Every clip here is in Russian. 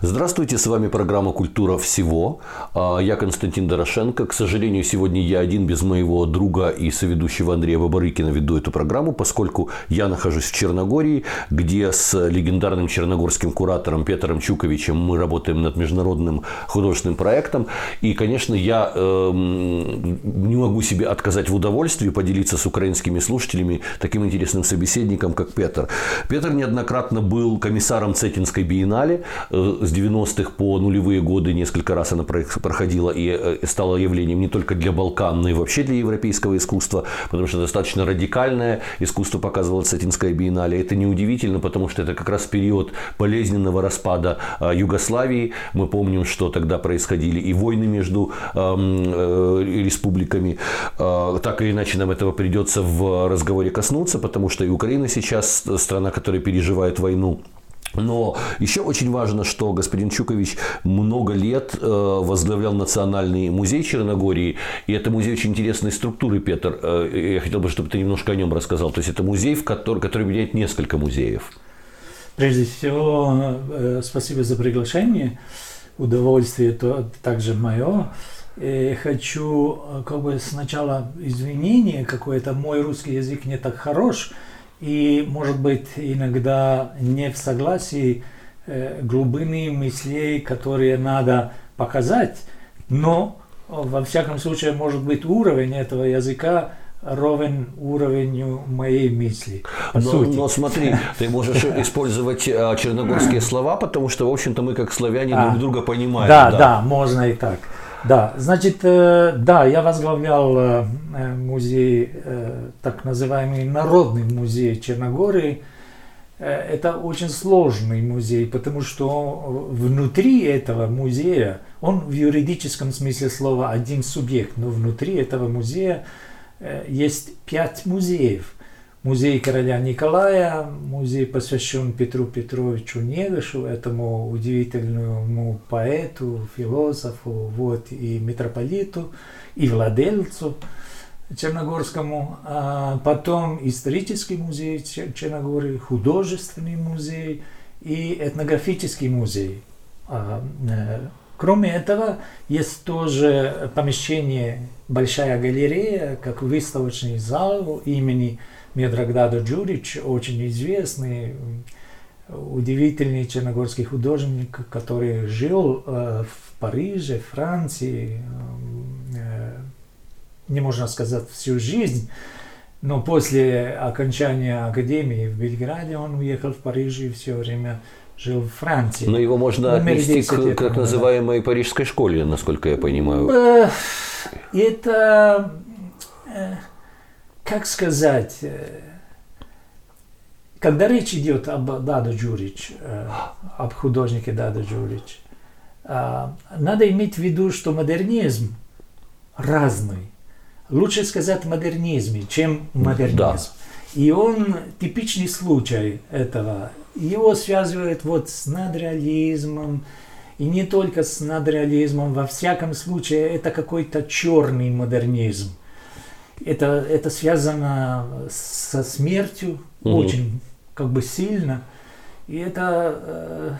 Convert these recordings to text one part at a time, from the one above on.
Здравствуйте, с вами программа «Культура всего». А, я Константин Дорошенко. К сожалению, сегодня я один без моего друга и соведущего Андрея Бабарыкина веду эту программу, поскольку я нахожусь в Черногории, где с легендарным черногорским куратором Петром Чуковичем мы работаем над международным художественным проектом. И, конечно, я э, не могу себе отказать в удовольствии поделиться с украинскими слушателями таким интересным собеседником, как Петр. Петр неоднократно был комиссаром Цетинской биеннале э, с 90-х по нулевые годы несколько раз она проходила и э, стала явлением не только для Балкан, но и вообще для европейского искусства, потому что достаточно радикальное искусство показывала Сатинская биеннале. Это неудивительно, потому что это как раз период болезненного распада э, Югославии. Мы помним, что тогда происходили и войны между эм, э, республиками. Так или иначе, нам этого придется в разговоре коснуться, потому что и Украина сейчас страна, которая переживает войну. Но еще очень важно, что господин Чукович много лет э, возглавлял Национальный музей Черногории. И это музей очень интересной структуры, Петр. Э, я хотел бы, чтобы ты немножко о нем рассказал. То есть это музей, в который, который объединяет несколько музеев. Прежде всего, э, спасибо за приглашение. Удовольствие то также мое. И хочу как бы сначала извинения какое-то. Мой русский язык не так хорош и, может быть, иногда не в согласии э, глубины мыслей, которые надо показать, но, во всяком случае, может быть, уровень этого языка ровен уровню моей мысли. но, сути. но смотри, ты можешь использовать э, черногорские слова, потому что, в общем-то, мы как славяне а, друг друга понимаем. Да, да, да, можно и так. Да, значит, э, да, я возглавлял э, музей, э, так называемый Народный музей Черногории. Это очень сложный музей, потому что внутри этого музея, он в юридическом смысле слова один субъект, но внутри этого музея есть пять музеев – Музей короля Николая, музей посвящен Петру Петровичу Негошу, этому удивительному поэту, философу, вот, и митрополиту, и владельцу Черногорскому. А потом исторический музей Черногории, художественный музей и этнографический музей. А, э, кроме этого, есть тоже помещение, большая галерея, как выставочный зал имени Медрагдадо Джурич, очень известный, удивительный черногорский художник, который жил э, в Париже, Франции, э, не можно сказать всю жизнь, но после окончания академии в Белграде он уехал в Париж и все время жил в Франции. Но его можно отнести к так называемой парижской школе, насколько я понимаю. Э, это как сказать, э, когда речь идет об Дадо Джурич, э, об художнике Дадо Джурич, э, надо иметь в виду, что модернизм разный. Лучше сказать модернизме, чем модернизм. Да. И он типичный случай этого. Его связывают вот с надреализмом, и не только с надреализмом, во всяком случае, это какой-то черный модернизм это, это связано со смертью угу. очень как бы сильно. И это э,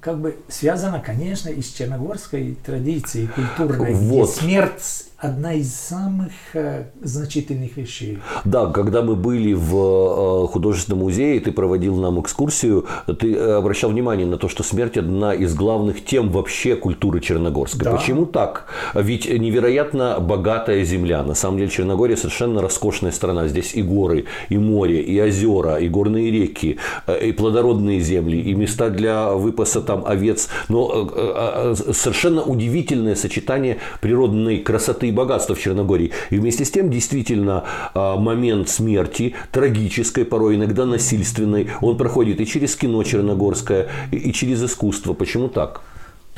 как бы связано, конечно, и с черногорской традицией культурной, вот. где смерть одна из самых э, значительных вещей. Да, когда мы были в э, художественном музее, ты проводил нам экскурсию, ты обращал внимание на то, что смерть одна из главных тем вообще культуры Черногорской. Да. Почему так? Ведь невероятно богатая земля. На самом деле Черногория совершенно роскошная страна. Здесь и горы, и море, и озера, и горные реки, э, и плодородные земли, и места для выпаса там овец. Но э, э, совершенно удивительное сочетание природной красоты и богатства в Черногории. И вместе с тем, действительно, а, момент смерти, трагической, порой иногда насильственной, он проходит и через кино черногорское, и через искусство. Почему так?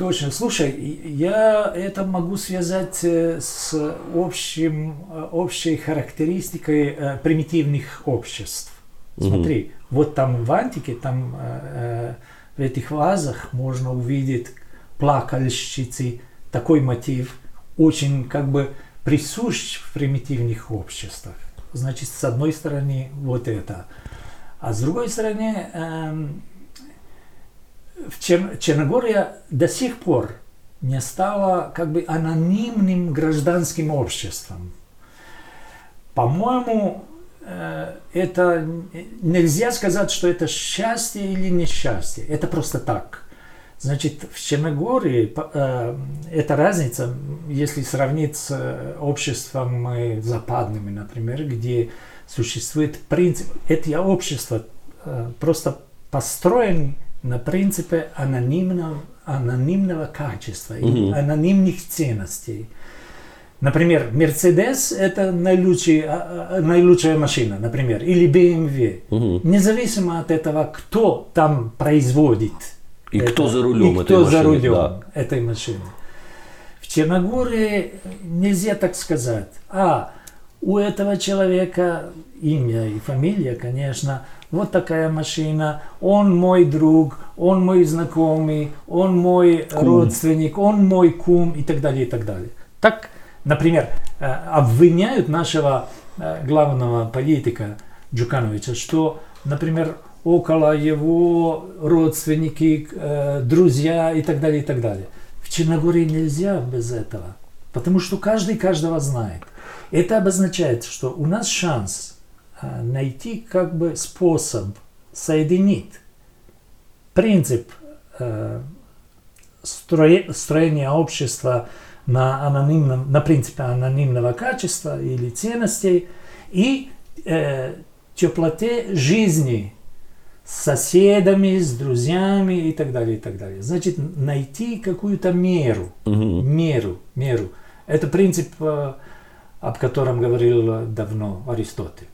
Точно. Слушай, я это могу связать э, с общим, э, общей характеристикой э, примитивных обществ. Смотри. Вот там в антике, там в этих вазах можно увидеть плакальщицы, такой мотив – очень как бы присущ в примитивных обществах. Значит, с одной стороны вот это. А с другой стороны, эм, в Чер... Черногория до сих пор не стала как бы анонимным гражданским обществом. По-моему, э, это нельзя сказать, что это счастье или несчастье. Это просто так. Значит, в Черногории э, эта разница, если сравнить с э, обществом э, западными, например, где существует принцип, эти общества э, просто построены на принципе анонимного, анонимного качества, mm-hmm. анонимных ценностей. Например, Mercedes это наилучшая, а, наилучшая машина, например, или BMW. Угу. Независимо от этого, кто там производит и это, кто за рулем и этой кто машины. за рулем да. этой машины. В Черногории нельзя так сказать. А, у этого человека имя и фамилия, конечно, вот такая машина, он мой друг, он мой знакомый, он мой кум. родственник, он мой кум и так далее, и так далее. Так, например, э, обвиняют нашего э, главного политика Джукановича, что, например, около его родственники, э, друзья и так далее, и так далее. В Черногории нельзя без этого, потому что каждый каждого знает. Это обозначает, что у нас шанс найти как бы способ соединить принцип строения общества на, анонимном, на принципе анонимного качества или ценностей и э, теплоте жизни с соседями, с друзьями и так далее, и так далее. Значит, найти какую-то меру, угу. меру, меру. Это принцип, э, об котором говорил давно Аристотель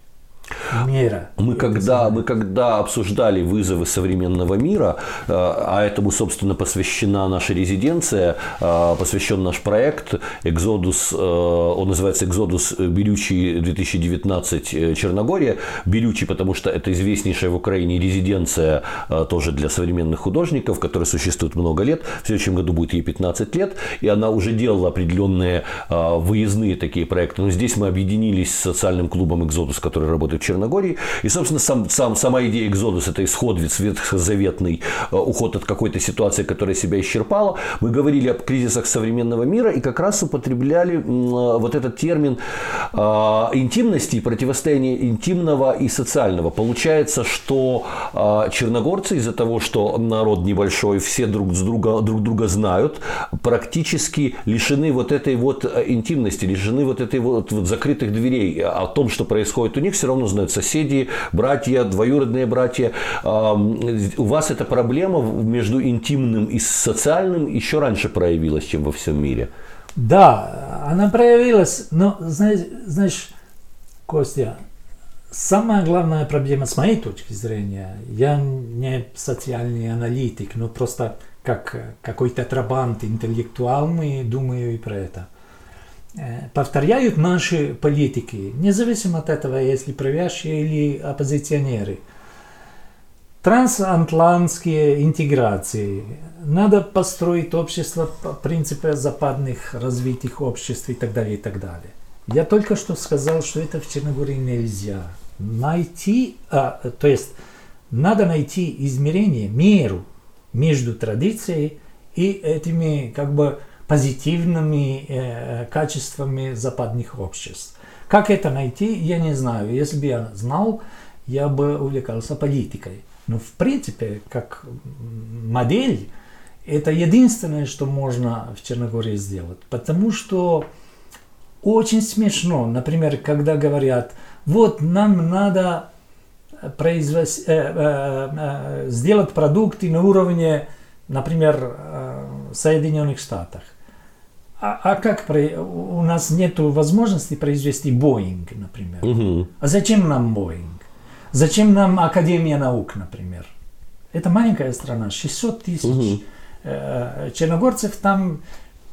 мира. Мы когда, мы когда обсуждали вызовы современного мира, э, а этому, собственно, посвящена наша резиденция, э, посвящен наш проект «Экзодус», э, он называется «Экзодус Берючий 2019 Черногория». Берючий, потому что это известнейшая в Украине резиденция тоже для современных художников, которая существует много лет. В следующем году будет ей 15 лет, и она уже делала определенные выездные такие проекты. Но здесь мы объединились с социальным клубом «Экзодус», который работает в Черногории. И, собственно, сам, сам, сама идея экзодус – это исход ветхозаветный, э, уход от какой-то ситуации, которая себя исчерпала. Мы говорили об кризисах современного мира и как раз употребляли э, вот этот термин э, интимности и противостояния интимного и социального. Получается, что черногорцы из-за того, что народ небольшой, все друг с друга, друг друга знают, практически лишены вот этой вот интимности, лишены вот этой вот, вот закрытых дверей. О том, что происходит у них, все равно узнают соседи, братья, двоюродные братья. У вас эта проблема между интимным и социальным еще раньше проявилась, чем во всем мире. Да, она проявилась, но знаешь, знаешь Костя, самая главная проблема с моей точки зрения, я не социальный аналитик, но просто как какой-то трабант, интеллектуал, мы думаю и про это – Э, повторяют наши политики, независимо от этого, если правящие или оппозиционеры. Трансатлантские интеграции. Надо построить общество по принципу западных развитых обществ и так далее, и так далее. Я только что сказал, что это в Черногории нельзя. Найти, а, то есть надо найти измерение, меру между традицией и этими как бы позитивными э, качествами западных обществ. Как это найти, я не знаю. Если бы я знал, я бы увлекался политикой. Но в принципе, как модель, это единственное, что можно в Черногории сделать. Потому что очень смешно, например, когда говорят, вот нам надо произвести, э, э, э, сделать продукты на уровне, например, э, Соединенных Штатов. А, а как про... у нас нет возможности произвести Боинг, например? Угу. А зачем нам Боинг? Зачем нам Академия наук, например? Это маленькая страна, 600 тысяч угу. черногорцев, там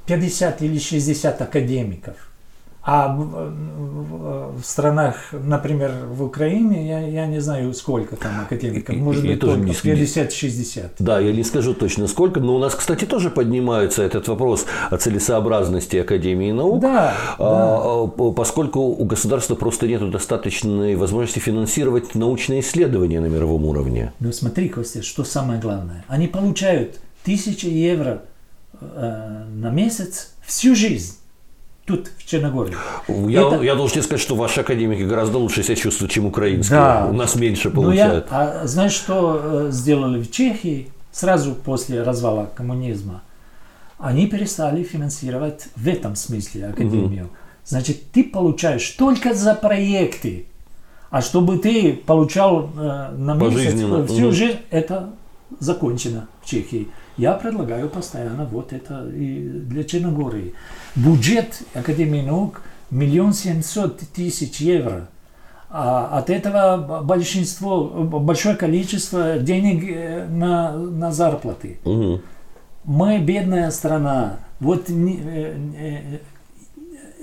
50 или 60 академиков. А в, странах, например, в Украине, я, я не знаю, сколько там академиков, может и, быть, тоже не, 50-60. Да, я не скажу точно сколько, но у нас, кстати, тоже поднимается этот вопрос о целесообразности Академии наук, да, а, да. поскольку у государства просто нет достаточной возможности финансировать научные исследования на мировом уровне. Ну смотри, Костя, что самое главное. Они получают тысячи евро э, на месяц всю жизнь тут, в Черногории. Я, это... я должен сказать, что ваши академики гораздо лучше себя чувствуют, чем украинские. Да. У нас меньше получают. Ну, я, а знаешь, что э, сделали в Чехии сразу после развала коммунизма? Они перестали финансировать в этом смысле академию. Угу. Значит, ты получаешь только за проекты. А чтобы ты получал э, на месяц всю угу. жизнь, это закончено в Чехии. Я предлагаю постоянно вот это и для Черногории. Бюджет Академии наук миллион семьсот тысяч евро. А от этого большинство, большое количество денег э, на, на зарплаты. Угу. Мы бедная страна. Вот э, э,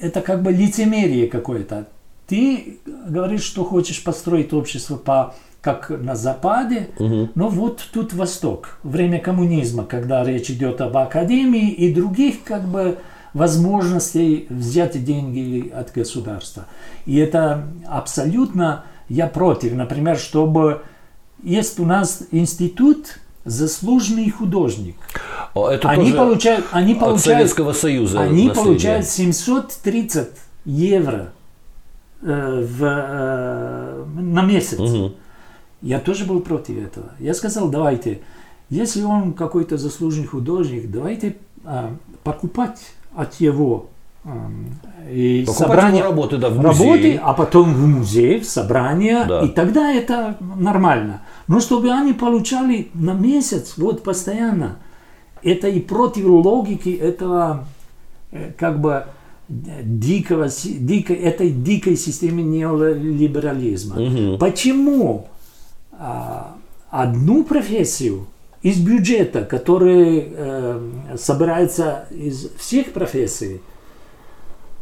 это как бы лицемерие какое-то. Ты говоришь, что хочешь построить общество по как на Западе, угу. но вот тут Восток, время коммунизма, когда речь идет об академии и других как бы возможностей взять деньги от государства. И это абсолютно я против. Например, чтобы есть у нас институт заслуженный художник. Это они получают, они от получают, Советского Союза. Они наследие. получают 730 евро э, в, э, на месяц. Угу. Я тоже был против этого. Я сказал, давайте, если он какой-то заслуженный художник, давайте а, покупать от его а, и собрание его работы, да, в работы, а потом в музей, в собрание, да. и тогда это нормально. Но чтобы они получали на месяц, вот постоянно, это и против логики этого э, как бы дикого, дикой, этой дикой системы неолиберализма. Угу. Почему а, одну профессию из бюджета, который э, собирается из всех профессий,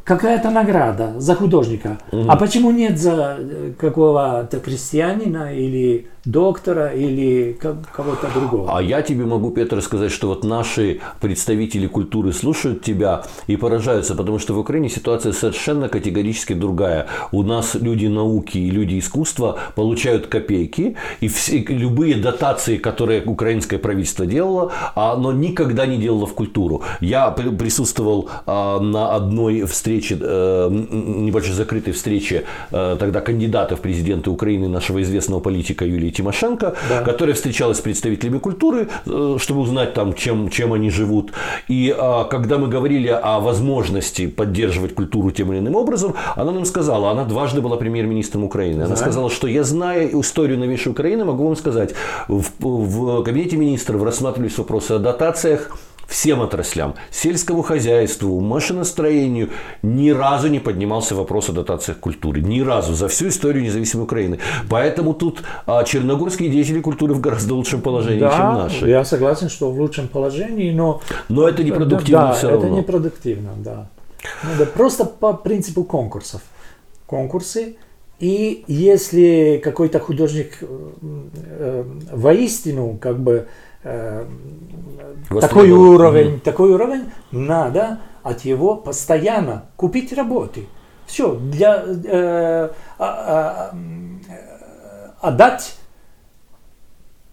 какая-то награда за художника. Угу. А почему нет за э, какого-то крестьянина или доктора или кого-то другого? А я тебе могу, Петр, сказать, что вот наши представители культуры слушают тебя и поражаются, потому что в Украине ситуация совершенно категорически другая. У нас люди науки и люди искусства получают копейки, и все, любые дотации, которые украинское правительство делало, оно никогда не делало в культуру. Я присутствовал а, на одной встрече встрече, э, небольшой закрытой встрече э, тогда кандидата в президенты Украины, нашего известного политика Юлии Тимошенко, да. которая встречалась с представителями культуры, э, чтобы узнать там, чем, чем они живут. И когда мы говорили о возможности поддерживать культуру тем или иным образом, она нам сказала, она дважды была премьер-министром Украины, она да. сказала, что я, зная историю новейшей Украины, могу вам сказать, в, в кабинете министров рассматривались вопросы о дотациях, всем отраслям, сельскому хозяйству, машиностроению, ни разу не поднимался вопрос о дотациях культуры. Ни разу за всю историю независимой Украины. Поэтому тут а, черногорские деятели культуры в гораздо лучшем положении, да, чем наши. Я согласен, что в лучшем положении, но... Но это непродуктивно да, все равно. это непродуктивно, да. Ну, да. Просто по принципу конкурсов. Конкурсы и если какой-то художник э, э воистину как бы такой уровень, mm такой уровень, надо от его постоянно купить работы. Все, для, э, а, а, отдать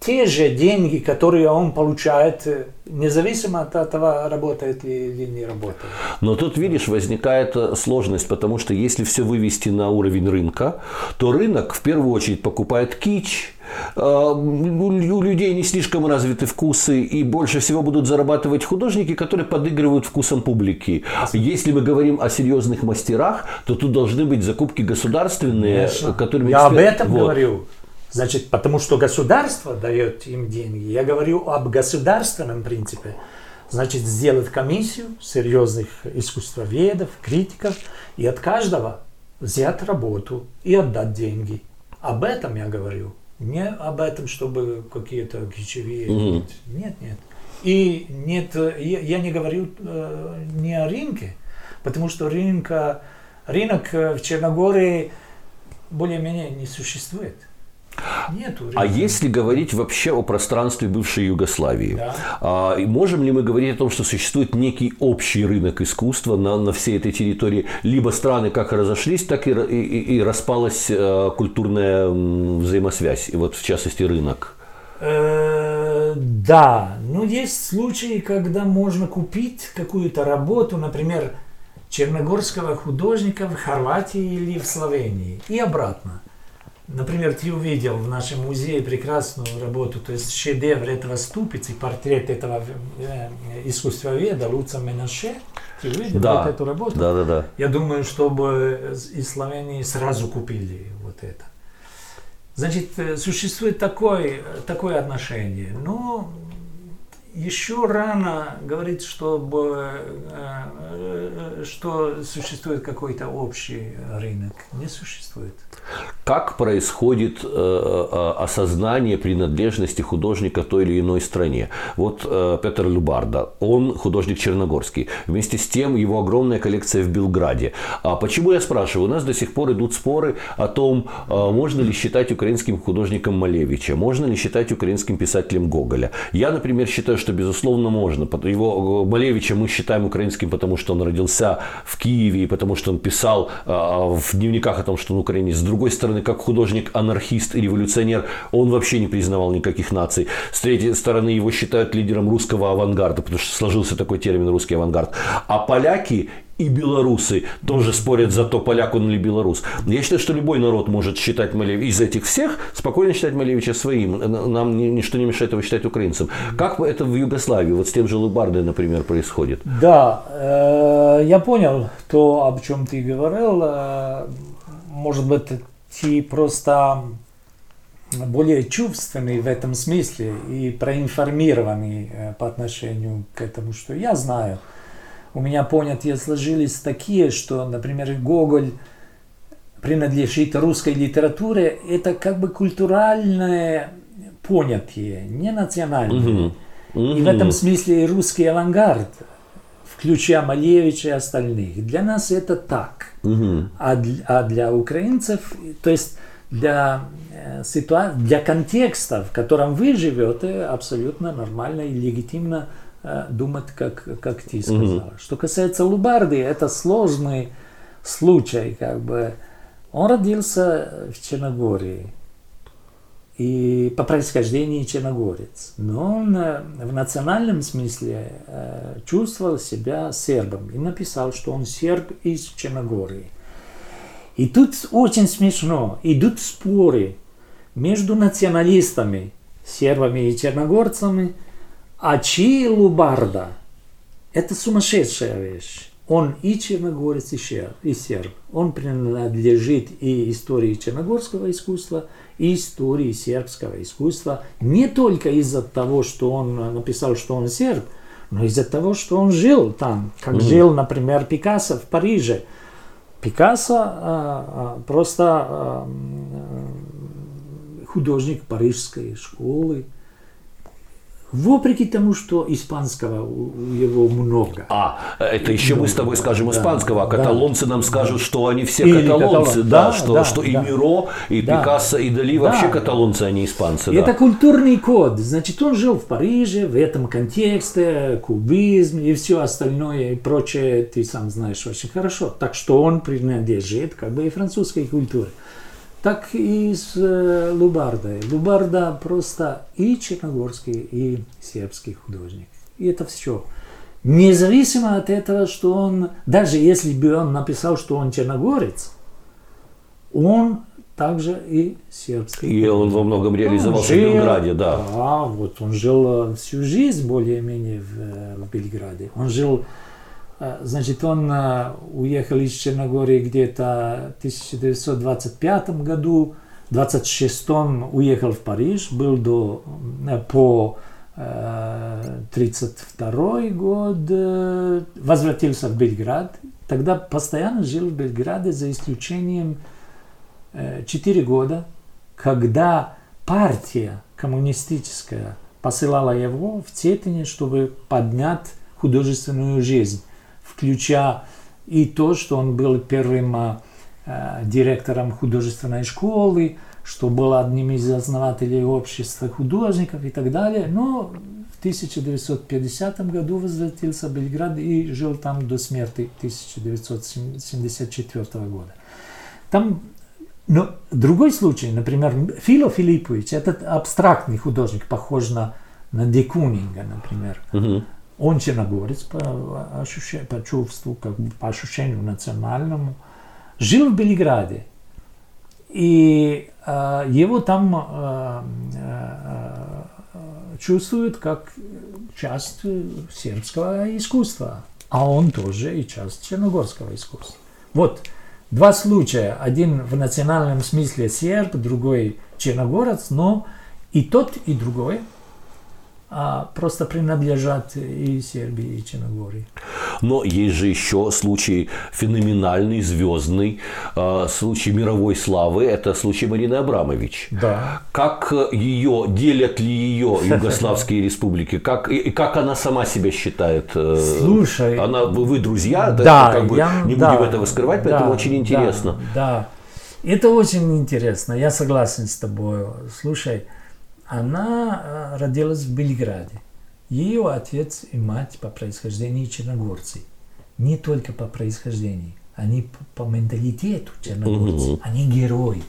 те же деньги, которые он получает, независимо от этого, работает ли или не работает. Но тут, видишь, возникает сложность, потому что если все вывести на уровень рынка, то рынок в первую очередь покупает кич, а, у людей не слишком развиты вкусы, и больше всего будут зарабатывать художники, которые подыгрывают вкусом публики. Если мы говорим о серьезных мастерах, то тут должны быть закупки государственные, Конечно. которыми... Я об этом вот. говорю. Значит, потому что государство дает им деньги. Я говорю об государственном принципе. Значит, сделать комиссию серьезных искусствоведов, критиков, и от каждого взять работу и отдать деньги. Об этом я говорю. Не об этом, чтобы какие-то ключевые... Угу. Нет, нет. И нет, я, я не говорю э, не о рынке, потому что рынка рынок в Черногории более-менее не существует. Нету. А если говорить вообще о пространстве бывшей Югославии, Да. а, можем ли мы говорить о том, что существует некий общий рынок искусства на, на всей этой территории? Либо страны как разошлись, так и, и, и- распалась э, культурная взаимосвязь, и вот в частности рынок. Э, Да, но есть случаи, когда можно купить какую-то работу, например, черногорского художника в Хорватии или в Словении и обратно. Например, ты увидел в нашем музее прекрасную работу, то есть шедевр этого ступицы, портрет этого э, искусствоведа Луца Менаше. Ты увидел Да. вот эту работу? Да, да, да. Я думаю, чтобы из Словении сразу купили вот это. Значит, э, существует такое, такое отношение. Но еще рано говорить, чтобы, э, э, что существует какой-то общий рынок. Не существует. Как происходит э, осознание принадлежности художника той или иной стране? Вот Петр Любарда, он художник черногорский. Вместе с тем его огромная коллекция в Белграде. А почему я спрашиваю? У нас до сих пор идут споры о том, можно ли считать украинским художником Малевича, можно ли считать украинским писателем Гоголя. Я, например, считаю, что безусловно можно. Его э, Малевича мы считаем украинским, потому что он родился в Киеве и потому что он писал э, в дневниках о том, что он украинец. С другой стороны, как художник-анархист и революционер, он вообще не признавал никаких наций. С третьей стороны, его считают лидером русского авангарда, потому что сложился такой термин русский авангард. А поляки и белорусы тоже спорят за то, поляк он или белорус. Я считаю, что любой народ может считать Малевича, из этих всех, спокойно считать Малевича своим. Нам ни- ничто не мешает его считать украинцем. Как это в Югославии, вот с тем же Лубардой, например, происходит? Да, э, я понял то, об чем ты говорил. Э, может быть, ты просто более чувственный в этом смысле и проинформированный э, по отношению к этому, что я знаю. У меня понятия сложились такие, что, например, Гоголь принадлежит русской литературе, это как бы культуральное понятие, не национальное. И в этом смысле и русский авангард, включая Малевича и остальных, для нас это так. Мгм. А для, а для украинцев, то есть для, э, ситуа- для контекста, в котором вы живете, абсолютно нормально и легитимно думать, как, как ты сказал. Что касается Лубарды, это сложный случай. Как бы. Он родился в Черногории и по происхождению черногорец. Но он э, в национальном смысле э, чувствовал себя сербом и написал, что он серб из Черногории. И тут очень смешно. Идут споры между националистами, сербами и черногорцами, а чьи Лубарда? Это сумасшедшая вещь. Он и черногорец, и серб, и серб. Он принадлежит и истории черногорского искусства, и истории сербского искусства. Не только из-за того, что он написал, что он серб, но из-за того, что он жил там. Как жил, например, Пикассо в Париже. Пикассо а, а, просто а, художник парижской школы. Вопреки тому, что испанского у его много. А, это еще мы с тобой скажем Да, испанского, а да. каталонцы нам скажут, что они все Или каталонцы, каталон- да, да, что, да, что и да. Миро, и Да. Пикассо, и Дали Да. вообще каталонцы, а не испанцы. И да. Это культурный код. Значит, он жил в Париже, в этом контексте, кубизм и все остальное и прочее, ты сам знаешь очень хорошо. Так что он принадлежит как бы и французской культуре. Так и с э, Лубардой. Лубарда просто и черногорский, и сербский художник. И это все. Независимо от этого, что он, даже если бы он написал, что он черногорец, он также и сербский. И он во многом реализовался в жил- Белграде, да. Да, вот он жил э, всю жизнь более-менее в, э, в Белграде. Он жил, значит, он э, уехал из Черногории где-то в 1925 году, в 26 уехал в Париж, был до, э, по 1932 год, э, возвратился в Белград. Тогда постоянно жил в Белграде, за исключением 4 года, когда партия коммунистическая посылала его в Цетине, чтобы поднять художественную жизнь, включая и то, что он был первым э, директором художественной школы, что был одним из основателей общества художников и так далее. Но в 1950 году возвратился в Белград и жил там до смерти 1974 года. Там но другой случай, например, Фило Филиппович, этот абстрактный художник, похож на, на Декунинга, например. Мгм. Он черногорец по, ощущ- по чувству, как бы по ощущению национальному. Жил в Белграде. И э, его там э, э, чувствуют как часть сербского искусства. А он тоже и часть черногорского искусства. Вот два случая. Один в национальном смысле серб, другой черногорец, но и тот, и другой а, просто принадлежат и Сербии, и Черногории. Но есть же еще случай феноменальный, звездный, э, случай мировой славы. Это случай Марины Абрамович. Да. Как ее, делят ли ее югославские республики? Как, и, как она сама себя считает? э, Слушай, Она, вы, друзья, да, Да, как бы я- не да, будем этого скрывать, поэтому да, очень интересно. Да, да. Это очень интересно, я согласен с тобой. Слушай, она э, родилась в Белграде. Ее отец и мать по происхождению черногорцы. Не только по происхождению, они по менталитету черногорцы. Мгм. Они герои.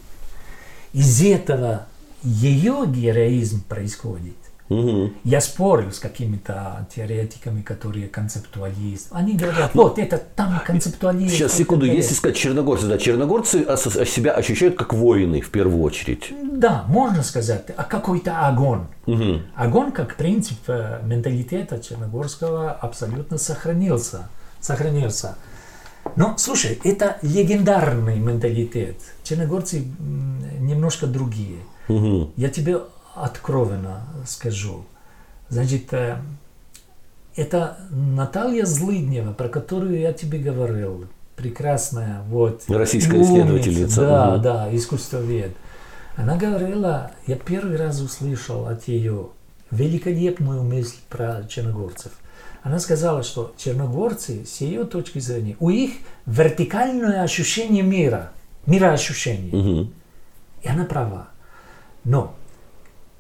Из этого ее героизм происходит. Мгм. Я спорил с какими-то теоретиками, которые концептуалисты. Они говорят, вот это там концептуалист. Сейчас, это секунду, далее». если сказать черногорцы, да, черногорцы себя ощущают как воины в первую очередь. Да, можно сказать, а какой-то огонь. Мгм. Огонь как принцип э, менталитета черногорского абсолютно сохранился. Сохранился. Но, слушай, это легендарный менталитет. Черногорцы немножко другие. Мгм. Я тебе откровенно скажу. Значит, э, это Наталья Злыднева, про которую я тебе говорил. Прекрасная, вот. Российская умница, исследовательница, Да, мгм. да, искусствовед. Она говорила, я первый раз услышал от ее великолепную мысль про черногорцев. Она сказала, что черногорцы, с ее точки зрения, у них вертикальное ощущение мира, мироощущение. Мгм. И она права. Но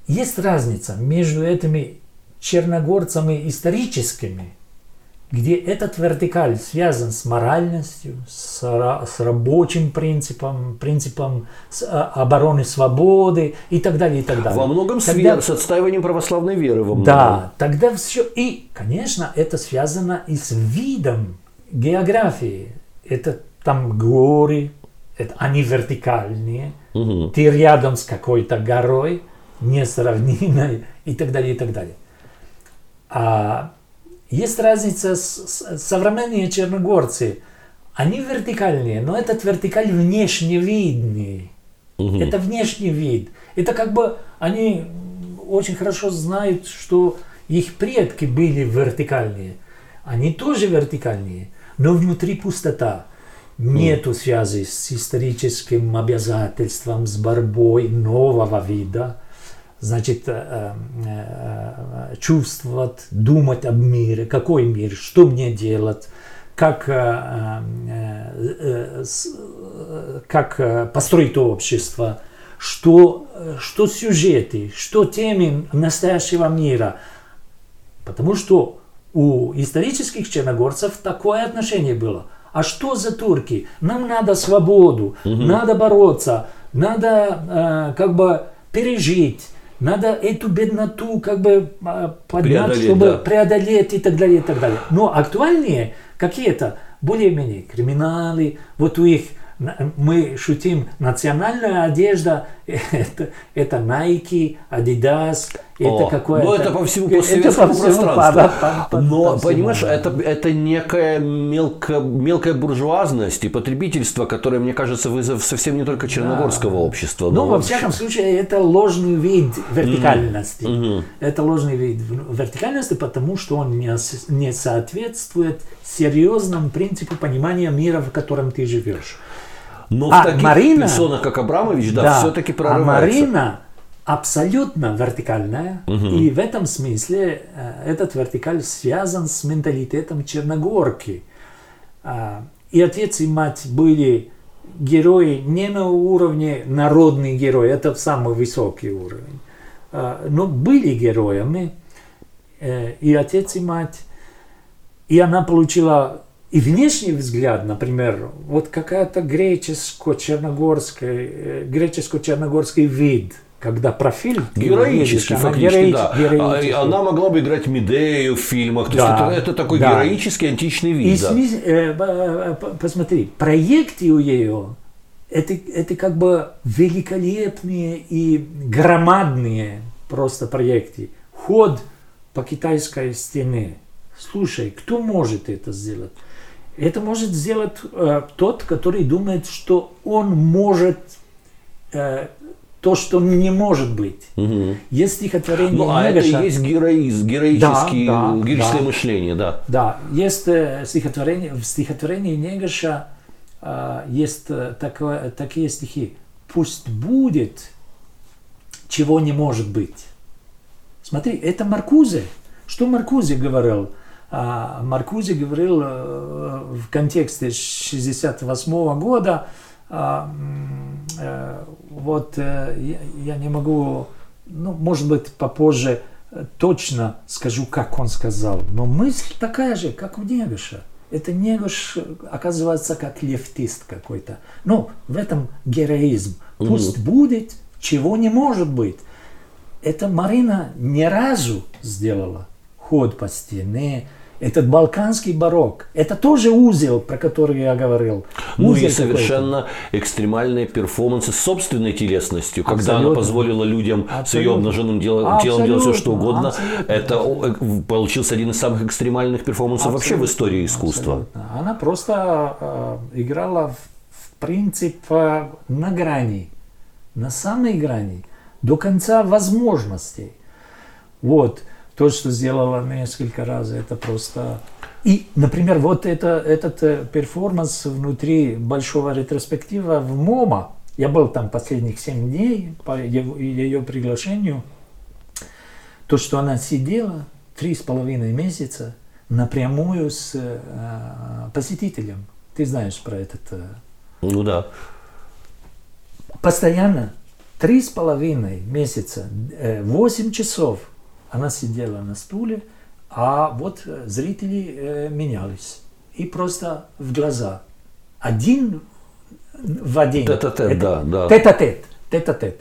есть разница между этими черногорцами историческими, где этот вертикаль связан с моральностью, с, с рабочим принципом, принципом с, а, обороны свободы и так далее, и так далее. Во многом вер- с отстаиванием православной веры. Во многом. да, тогда все. И, конечно, это связано и с видом географии. Это там горы, это, они вертикальные. Мгм. Ты рядом с какой-то горой, несравнимой и так далее, и так далее. А есть разница с, с- современные черногорцы. Они вертикальные, но этот вертикаль внешне видный. Мгм. Это внешний вид. Это как бы они очень хорошо знают, что их предки были вертикальные. Они тоже вертикальные, но внутри пустота. Нету связи с историческим обязательством, с борьбой нового вида. Значит, э, э, э, чувствовать, думать об мире, какой мир, что мне делать, как, как построить общество, что, что сюжеты, что темы настоящего мира. Потому что у исторических черногорцев такое отношение было. А что за турки? Нам надо свободу, надо бороться, надо э, как бы пережить, надо эту бедноту как бы э, поднять, Преодолеть, чтобы да. преодолеть и так далее, и так далее. Но актуальнее какие-то более-менее криминалы, вот у их мы шутим, национальная одежда это, это Nike, Adidas, это какое-то... ну, это по всему постсоветскому по всему, пространству. по- по- по- Но, по всему, понимаешь, да. это, это некая мелко, мелкая буржуазность и потребительство, которое, мне кажется, вызов совсем не только черногорского общества. Ну, во всяком случае, это ложный вид вертикальности. Это ложный вид вертикальности, потому что он не, не соответствует серьезному принципу понимания мира, в котором ты живешь. Но А в таких Марина- персонах, как Абрамович, да, все-таки А прорывается. Марина абсолютно вертикальная, и в этом смысле э, этот вертикаль связан с менталитетом черногорки. А, и отец и мать были герои не на уровне народный герой, это самый высокий уровень, а, но были героями, э, и отец и мать, и она получила и внешний взгляд, например, вот какая-то греческо-черногорский, э, греческо-черногорский вид – когда профиль героический видишь, фактически, герои, да. Героический. А, она могла бы играть Медею в фильмах, то Да, есть это, это такой да. героический античный вид. И да. э, э, посмотри, проекты у нее это, это как бы великолепные и громадные просто проекты. Ход по китайской стене. Слушай, кто может это сделать? Это может сделать э, тот, который думает, что он может э, то, что не может быть. Мгм. Есть стихотворение Ну, а это и Негоша. есть героизм, героический, Да, да, героическое да. мышление, да. Да, есть э, стихотворение, в стихотворении Негаша э, есть э, такое, такие стихи. Пусть будет, чего не может быть. Смотри, это Маркузе. Что Маркузе говорил? А, Маркузе говорил э, в контексте 68 года, а, э, вот э, я, не могу, ну, может быть, попозже точно скажу, как он сказал, но мысль такая же, как у Негоша. Это Негош, оказывается, как лефтист какой-то. Ну, в этом героизм. Пусть будет, чего не может быть. Это Марина ни разу сделала. Ход по стене, этот балканский барок. Это тоже узел, про который я говорил. Ну Узел и какой-то. совершенно экстремальные перформансы с собственной телесностью, когда она Абсолютно. позволила людям с ее Абсолютно. обнаженным делом, телом делать все, что Абсолютно, угодно. абсолютно. Это э, получился один из самых экстремальных перформансов вообще в Абсолютно, истории искусства. абсолютно. Она просто э, играла в, в принцип э, на грани, на самой грани, до конца возможностей. Вот то, что сделала несколько раз, это просто... И, например, вот это, этот э, перформанс внутри большого ретроспектива в MoMA, я был там последних 7 дней по его- ее приглашению, то, что она сидела три с половиной месяца напрямую с э, посетителем. Ты знаешь про этот. э, Ну да. Постоянно три с половиной месяца, э, восемь часов она сидела на стуле, а вот э, зрители э, менялись. И просто в глаза. Один в один. Тет-а-тет, Это- да, да. Тет-а-тет. Тет-а-тет.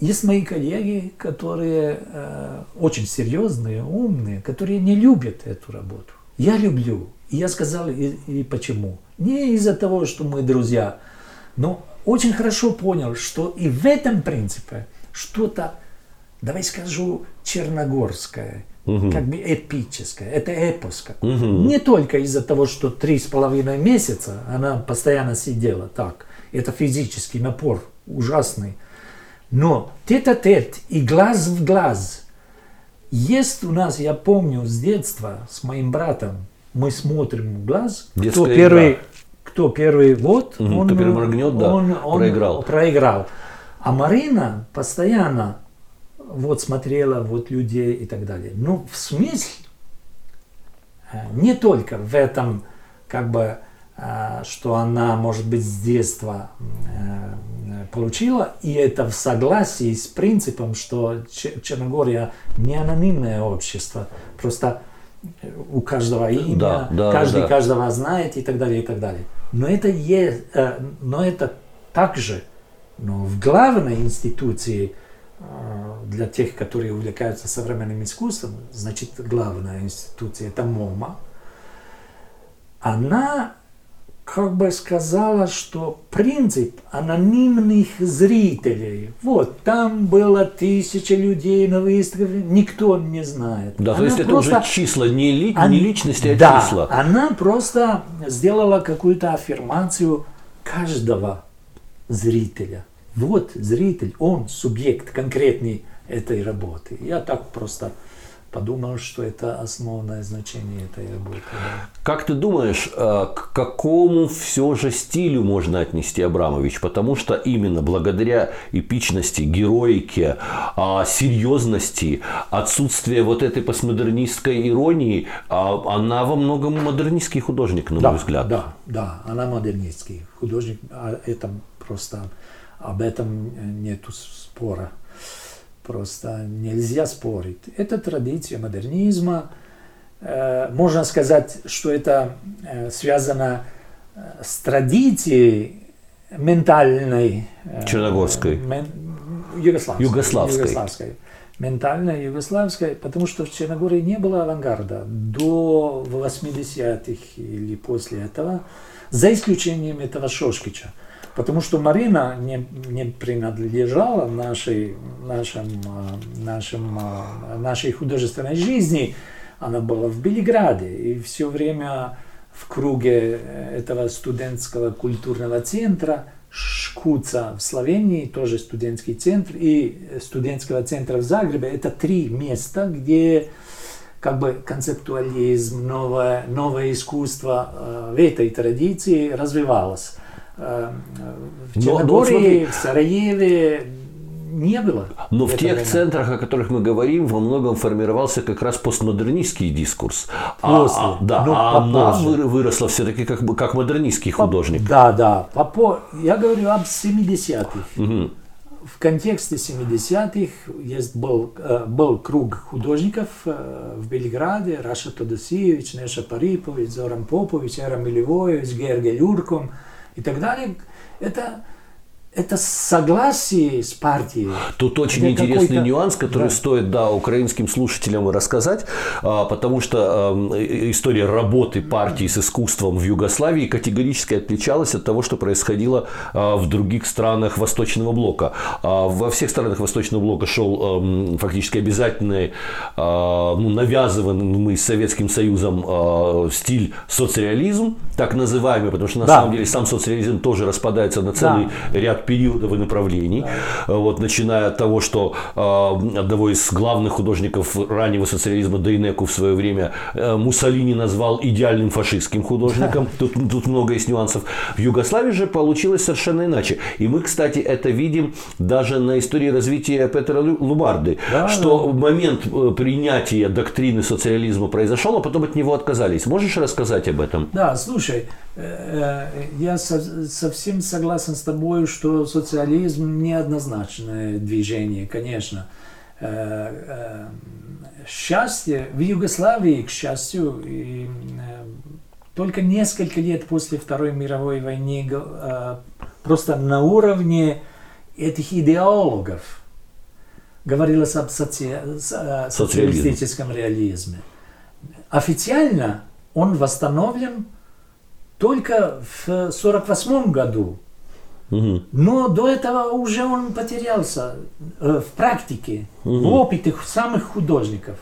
Есть мои коллеги, которые э, очень серьезные, умные, которые не любят эту работу. Я люблю. И я сказал и, и почему. Не из-за того, что мы друзья, но очень хорошо понял, что и в этом принципе что-то, давай скажу, черногорское, как бы эпическое, это эпос какой-то. Не только из-за того, что три с половиной месяца она постоянно сидела так. Это физический напор ужасный. Но тет-а-тет и глаз в глаз. Есть у нас, я помню с детства, с моим братом, мы смотрим в глаз, кто Детская первый, игра. кто первый вот, Мгм, он, кто первый моргнет, да, он, он проиграл. проиграл. А Марина постоянно вот смотрела вот людей и так далее. Ну, в смысле, э, не только в этом, как бы, э, что она, может быть, с детства э, получила, и это в согласии с принципом, что Че- Черногория не анонимное общество, просто у каждого имя, Да, да, каждый да. каждого знает и так далее, и так далее. Но это, есть, но это также но в главной институции для тех, которые увлекаются современным искусством, значит, главная институция это МОМА, она как бы сказала, что принцип анонимных зрителей, вот там было тысяча людей на выставке, никто не знает. Да, то Она есть это просто- уже числа, не, ли- он- не личности, а да, числа. Она просто сделала какую-то аффирмацию каждого зрителя. Вот зритель, он субъект конкретный этой работы. Я так просто подумал, что это основное значение этой работы. Да. Как ты думаешь, э, к какому все же стилю можно отнести Абрамович? Потому что именно благодаря эпичности, героике, а, серьезности, отсутствию вот этой постмодернистской иронии, а, она во многом модернистский художник, на да, мой взгляд. Да, да, она модернистский художник. А это просто об этом нету спора. Просто нельзя спорить. Это традиция модернизма. Э, можно сказать, что это э, связано э, с традицией ментальной. Черногорской. Мен, югославской. Югославской. югославской. Ментальной югославской, потому что в Черногории не было авангарда до 80-х или после этого, за исключением этого Шошкича. Потому что Марина не, не принадлежала нашей, нашим, а, нашим, а, нашей художественной жизни. Она была в Белиграде и все время в круге этого студентского культурного центра Шкуца в Словении, тоже студентский центр, и студентского центра в Загребе. Это три места, где как бы концептуализм, новое, новое искусство э, в этой традиции развивалось. Э, в Черногории, в Сараеве не было. Но в тех время. центрах, о которых мы говорим, во многом формировался как раз постмодернистский дискурс. А, После. А, да, ну, а она выросла все-таки как, как модернистский художник. Да, да. Попо... Я говорю об 70-х. Угу. В контексте 70-х есть был, э, был круг художников э, в Белграде, Раша Тодосиевич, Неша Парипович, Зоран Попович, Эра Милевоевич, Гергель Юрком – и так далее, это это согласие с партией. Тут очень это интересный нюанс, который да. стоит да, украинским слушателям рассказать, а, потому что история работы партии с искусством в Югославии категорически отличалась от того, что происходило а, в других странах Восточного блока. А, во всех странах Восточного блока шел фактически обязательный, ну, навязываемый Советским Союзом стиль соцреализм, так называемый, потому что на да. самом деле сам соцреализм тоже распадается на целый да. ряд периодов и направлений. Да. Вот, начиная от того, что э, одного из главных художников раннего социализма Дейнеку в свое время э, Муссолини назвал идеальным фашистским художником. Тут, тут много есть нюансов. В Югославии же получилось совершенно иначе. И мы, кстати, это видим даже на истории развития Петра Лубарды, да, что да. момент э, принятия доктрины социализма произошел, а потом от него отказались. Можешь рассказать об этом? Да, слушай, Э, э, я совсем согласен с тобой, что социализм неоднозначное движение, конечно. Э, счастье в Югославии, к счастью, и только несколько лет после Второй мировой войны просто на уровне этих идеологов говорилось об соци... социалистическом реализме. Официально он восстановлен только в 1948 году. Угу. Но до этого уже он потерялся э, в практике, угу. в опыте самых художников.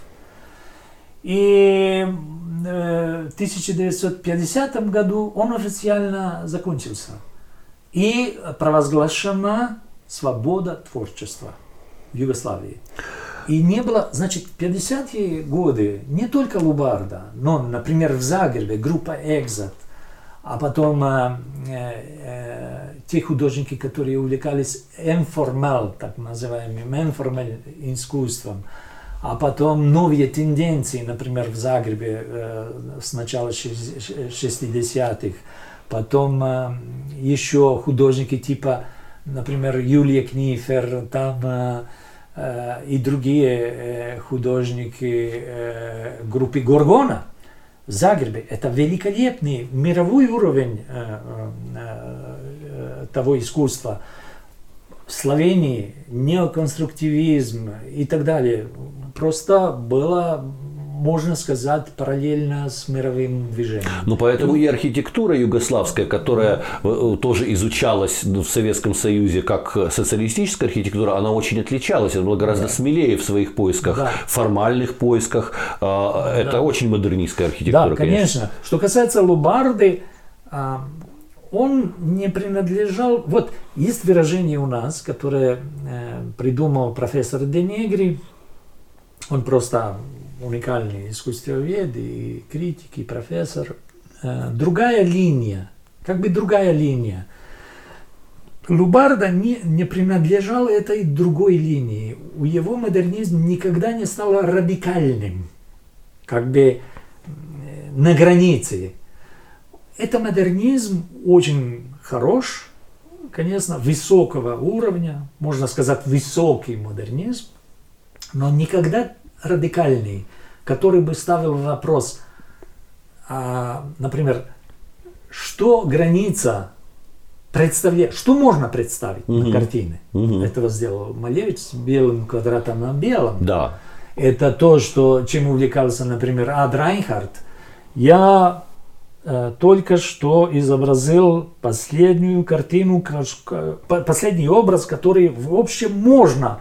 И э, в 1950 году он официально закончился. И провозглашена свобода творчества в Югославии. И не было, значит, 50-е годы не только Лубарда, но, например, в Загребе группа «Экзот», а потом э, э, те художники, которые увлекались информал, так называемым информал искусством, а потом новые тенденции, например, в Загребе э, с начала 60-х, потом э, еще художники типа, например, Юлия Книфер, там э, э, и другие э, художники э, группы Горгона – Загребе это великолепный мировой уровень э, э, э, того искусства. В Словении неоконструктивизм и так далее. Просто было можно сказать, параллельно с мировым движением. Ну, поэтому и архитектура югославская, которая э, тоже изучалась в Советском Союзе как социалистическая архитектура, она очень отличалась, она была гораздо да. смелее в своих поисках, да. формальных поисках. А, это да. очень модернистская архитектура, Да, конечно. конечно. Что касается Лубарды, а, он не принадлежал... Вот есть выражение у нас, которое э, придумал профессор Денегри. Он просто уникальный искусствовед и критик, и профессор. Э, другая линия, как бы другая линия. Лубарда не, не принадлежал этой другой линии. У его модернизм никогда не стал радикальным, как бы э, на границе. Это модернизм очень хорош, конечно, высокого уровня, можно сказать, высокий модернизм, но никогда радикальный, который бы ставил вопрос, а, например, что граница представляет, что можно представить угу. на картине. Угу. Этого сделал Малевич с белым квадратом на белом. Да. Это то, что, чем увлекался, например, Ад Райнхард. Я э, только что изобразил последнюю картину, последний образ, который в общем можно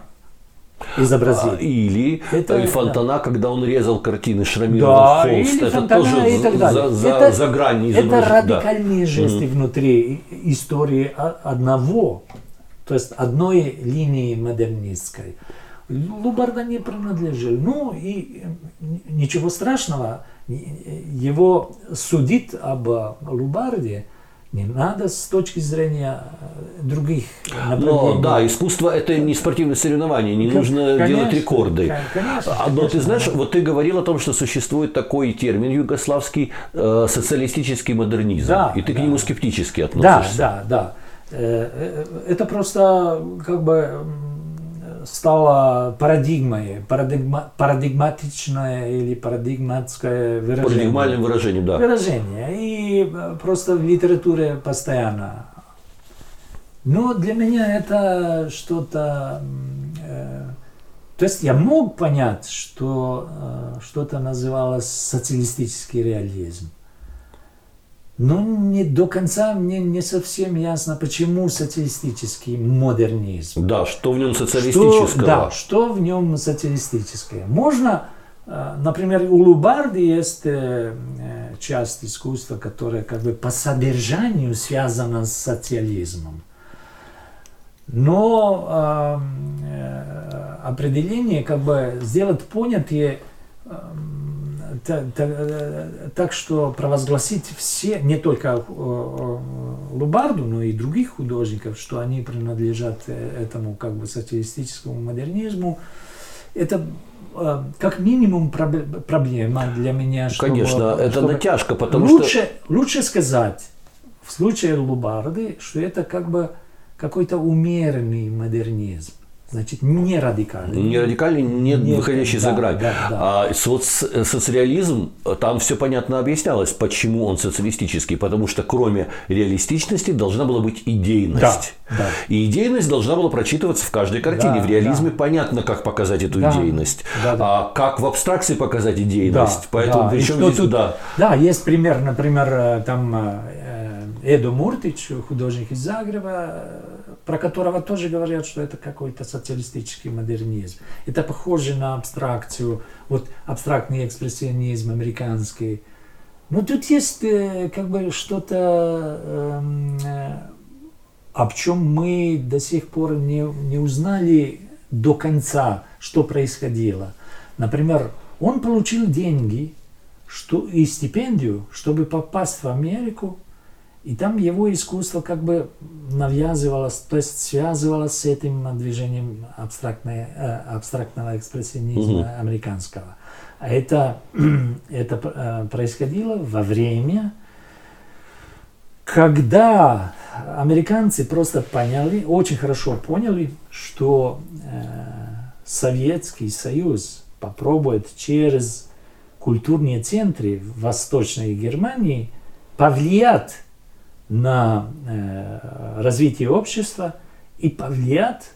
изобразить. А, или это, Фонтана, да. когда он резал картины Шрамирова да, холст. Или это Фонтана тоже и так далее. За, за, это, за грань Это радикальные да. жесты mm. внутри истории одного, то есть одной линии модернистской. Лубарда не принадлежал. Ну и ничего страшного, его судить об Лубарде – не надо с точки зрения э, других Но да, искусство это не спортивное соревнование, не нужно конечно, делать рекорды. Конечно, а, Но конечно, ты знаешь, да. вот ты говорил о том, что существует такой термин югославский э, социалистический модернизм, да, и ты да. к нему скептически относишься. Да, да, да. Э, э, это просто как бы стало парадигмой, парадигма, парадигматичное или парадигматское выражение. Парадигмальным выражением, да. Выражение. И э, просто в литературе постоянно. Но для меня это что-то... Э, то есть я мог понять, что э, что-то называлось социалистический реализм. Но не до конца мне не совсем ясно, почему социалистический модернизм. Да, что в нем социалистического? Что, да, что в нем социалистическое. Можно, э, например, у Лубарди есть э, э, часть искусства, которая как бы по содержанию связана с социализмом. Но э, определение как бы сделать понятие так что провозгласить все, не только Лубарду, но и других художников, что они принадлежат э, этому как бы социалистическому модернизму, это э, как минимум проблема для меня. Чтобы, Конечно, это чтобы натяжка, потому лучше, что... Лучше сказать в случае Лубарды, что это как бы какой-то умеренный модернизм. Значит, не радикальный. Не радикальный, не, не выходящий да, за грань. Да, да. А соц, социализм, там все понятно объяснялось, почему он социалистический. Потому что кроме реалистичности должна была быть идейность. Да, да. И идейность должна была прочитываться в каждой картине. Да, в реализме да. понятно, как показать эту да, идейность. Да, да. А как в абстракции показать идейность. Да, Поэтому да. причем здесь, тут, да. Да, есть пример, например, э, там э, Эдо Муртич, художник из Загреба, про которого тоже говорят, что это какой-то социалистический модернизм. Это похоже на абстракцию, вот абстрактный экспрессионизм американский. Но тут есть э, как бы что-то, эм, э, об чем мы до сих пор не, не узнали до конца, что происходило. Например, он получил деньги что, и стипендию, чтобы попасть в Америку и там его искусство как бы навязывалось, то есть связывалось с этим движением абстрактной, э, абстрактного экспрессионизма угу. американского. А это, это э, происходило во время, когда американцы просто поняли, очень хорошо поняли, что э, Советский Союз попробует через культурные центры в Восточной Германии повлиять на э, развитие общества и повлиять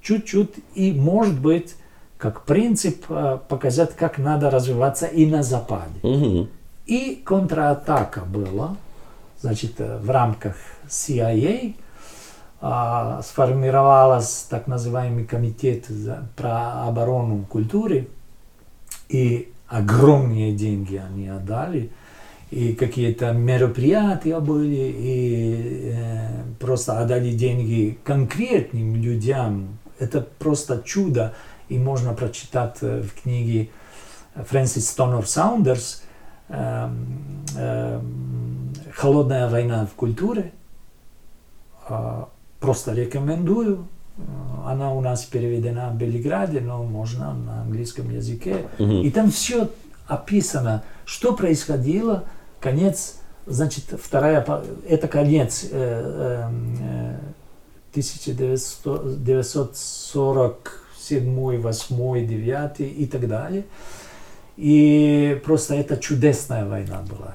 чуть-чуть и, может быть, как принцип э, показать, как надо развиваться и на Западе. Угу. И контратака была, значит, э, в рамках CIA э, сформировалась так называемый комитет за, про оборону культуры, и огромные деньги они отдали и какие-то мероприятия были, и э, просто отдали деньги конкретным людям. Это просто чудо, и можно прочитать э, в книге Фрэнсис Тонор Саундерс э, э, «Холодная война в культуре». Э, просто рекомендую. Она у нас переведена в Белграде, но можно на английском языке. Угу. И там все описано, что происходило, конец, значит, вторая, это конец э, э, 1947, 8, 9 и так далее. И просто это чудесная война была.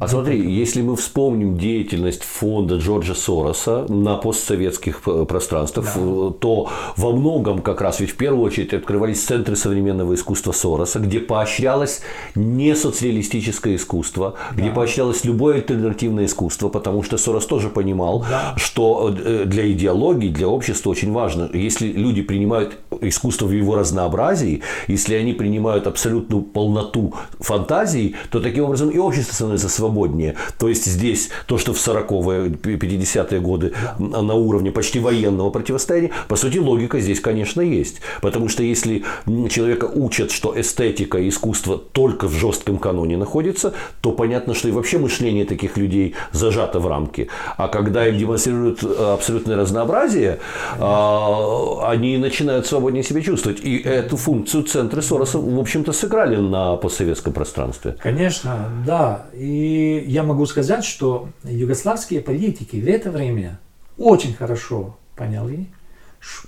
А смотри, если мы вспомним деятельность фонда Джорджа Сороса на постсоветских пространствах, да. то во многом как раз ведь в первую очередь открывались центры современного искусства Сороса, где поощрялось не социалистическое искусство, да. где поощрялось любое альтернативное искусство, потому что Сорос тоже понимал, да. что э, для идеологии, для общества очень важно, если люди принимают искусство в его разнообразии, если они принимают абсолютную полноту фантазий, то таким образом и общество становится свободнее. То есть здесь то, что в 40-е, 50-е годы на уровне почти военного противостояния, по сути, логика здесь, конечно, есть. Потому что если человека учат, что эстетика и искусство только в жестком каноне находится, то понятно, что и вообще мышление таких людей зажато в рамки. А когда им демонстрируют абсолютное разнообразие, а, они начинают свободнее себя чувствовать. И эту функцию центры Сороса, в общем-то, сыграли на постсоветском пространстве. Конечно, да. И я могу сказать, что югославские политики в это время очень хорошо поняли,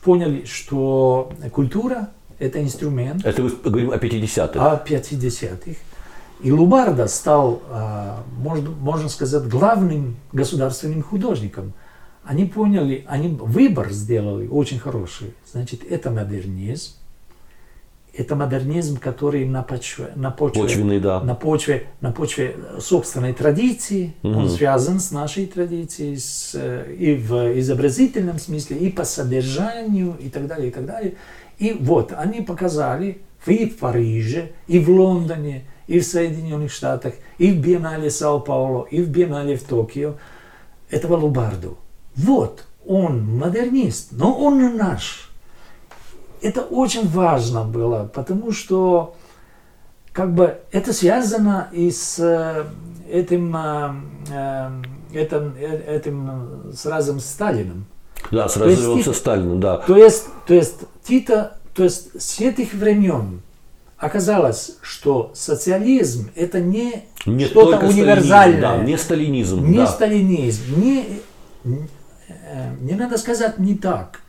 поняли, что культура – это инструмент. Это мы говорим о 50-х. О 50-х. И Лубарда стал, а, можно, можно сказать, главным государственным художником. Они поняли, они выбор сделали очень хороший. Значит, это модернизм, это модернизм, который на почве, на почве, Почвенный, да. на почве, на почве собственной традиции, угу. он связан с нашей традицией, с, э, и в изобразительном смысле, и по содержанию, и так далее, и так далее. И вот они показали и в Париже, и в Лондоне, и в Соединенных Штатах, и в Биеннале Сао-Пауло, и в Биеннале в Токио этого Лубарду. Вот он модернист, но он наш это очень важно было, потому что как бы это связано и с э, этим, э, э, этим, этим с разом Сталиным. Да, с разрывом со Сталиным, да. То есть, то есть Тита, то есть с этих времен оказалось, что социализм это не, не что-то универсальное. Да, не сталинизм. Не да. сталинизм. Не, не надо сказать не так.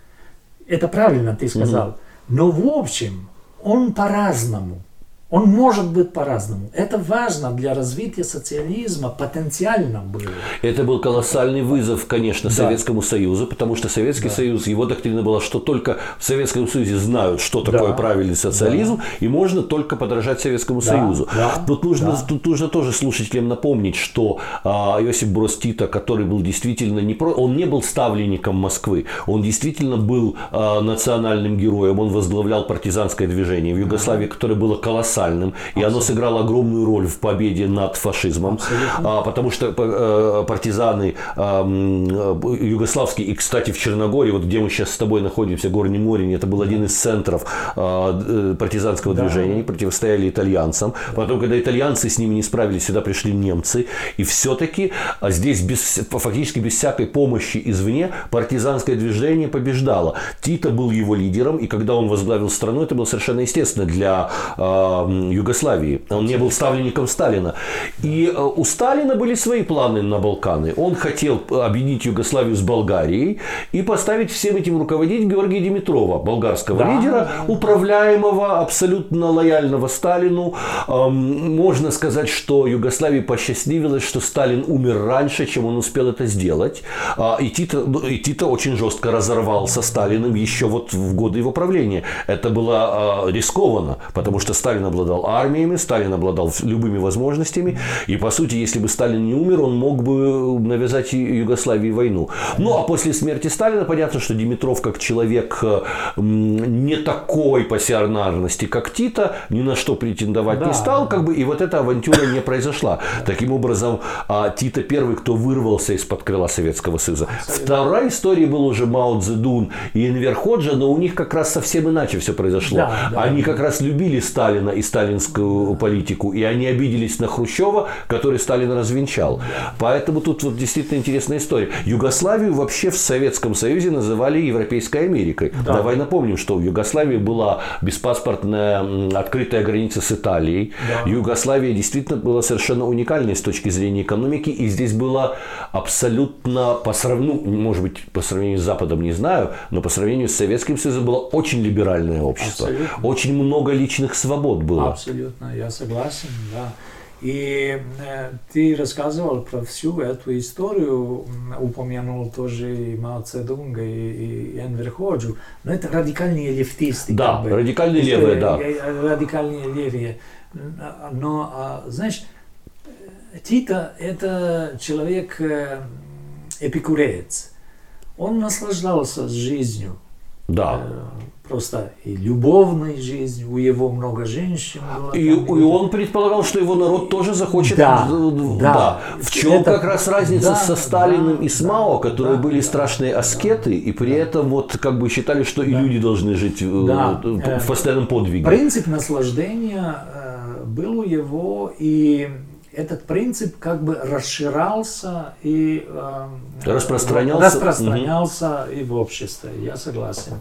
Это правильно ты сказал. Угу. Но в общем, он по-разному. Он может быть по-разному. Это важно для развития социализма, потенциально было. Это был колоссальный вызов, конечно, да. Советскому Союзу, потому что Советский да. Союз, его доктрина была, что только в Советском Союзе знают, что такое да. правильный социализм, да. и можно только подражать Советскому да. Союзу. Да. Тут, нужно, да. тут нужно тоже слушателям напомнить, что а, Иосиф Брос Тита, который был действительно не про... он не был ставленником Москвы, он действительно был а, национальным героем, он возглавлял партизанское движение в Югославии, которое было колоссальным колоссальным, и оно сыграло огромную роль в победе над фашизмом, а, потому что э, партизаны югославские, и, кстати, в Черногории, вот где мы сейчас с тобой находимся, Горний Морень, это был один из центров а, э, партизанского да. движения, они противостояли итальянцам. Потом, когда итальянцы с ними не справились, сюда пришли немцы, и все-таки а здесь без, фактически без всякой помощи извне партизанское движение побеждало. Тита был его лидером, и когда он возглавил страну, это было совершенно естественно для Югославии. Он не был ставленником Сталина. И э, у Сталина были свои планы на Балканы. Он хотел объединить Югославию с Болгарией и поставить всем этим руководить Георгия Димитрова, болгарского да. лидера, управляемого, абсолютно лояльного Сталину. Можно сказать, что Югославии посчастливилось, что Сталин умер раньше, чем он успел это сделать. А, и Тита, и Тита очень жестко разорвал со Сталиным еще вот в годы его правления. Это было а, рискованно, потому что Сталин обладал армиями, Сталин обладал любыми возможностями. И, по сути, если бы Сталин не умер, он мог бы навязать Югославии войну. Ну, а после смерти Сталина понятно, что Димитров, как человек не такой пассионарности, как Тита, ни на что претендовать да. не стал, как бы, и вот эта авантюра не произошла. Таким образом, а, Тита первый, кто вырвался из-под крыла Советского Союза. Вторая история была уже Мао Цзэдун и Энвер Ходжа, но у них как раз совсем иначе все произошло. Да, да, Они как раз любили Сталина и сталинскую политику, и они обиделись на Хрущева, который Сталин развенчал. Поэтому тут вот действительно интересная история. Югославию вообще в Советском Союзе называли Европейской Америкой. Да. Давай напомним, что в Югославии была беспаспортная открытая граница с Италией. Да. Югославия действительно была совершенно уникальной с точки зрения экономики, и здесь было абсолютно по сравнению, может быть, по сравнению с Западом не знаю, но по сравнению с Советским Союзом было очень либеральное общество. Абсолютно. Очень много личных свобод было. Абсолютно, я согласен, да. И э, ты рассказывал про всю эту историю, упомянул тоже и Мао Цзэдунга, и, и Энвер Ходжу, но это радикальные лефтисты. Да, как бы. радикальные левые, да. Радикальные левые. Но, а, знаешь, Тита – это человек э, эпикуреец. Он наслаждался жизнью. Да. Э, просто и любовной жизнью, у его много женщин было. И, там, и он предполагал, что его народ тоже захочет. Да, да. да. В чем это, как раз разница да, со Сталиным да, и с Мао, которые да, были страшные аскеты, и при этом вот как бы считали, что да. и люди должны жить э, да. в постоянном подвиге. Принцип наслаждения был у его, и этот принцип как бы расширялся и э, распространялся, распространялся угу. и в обществе. Я согласен.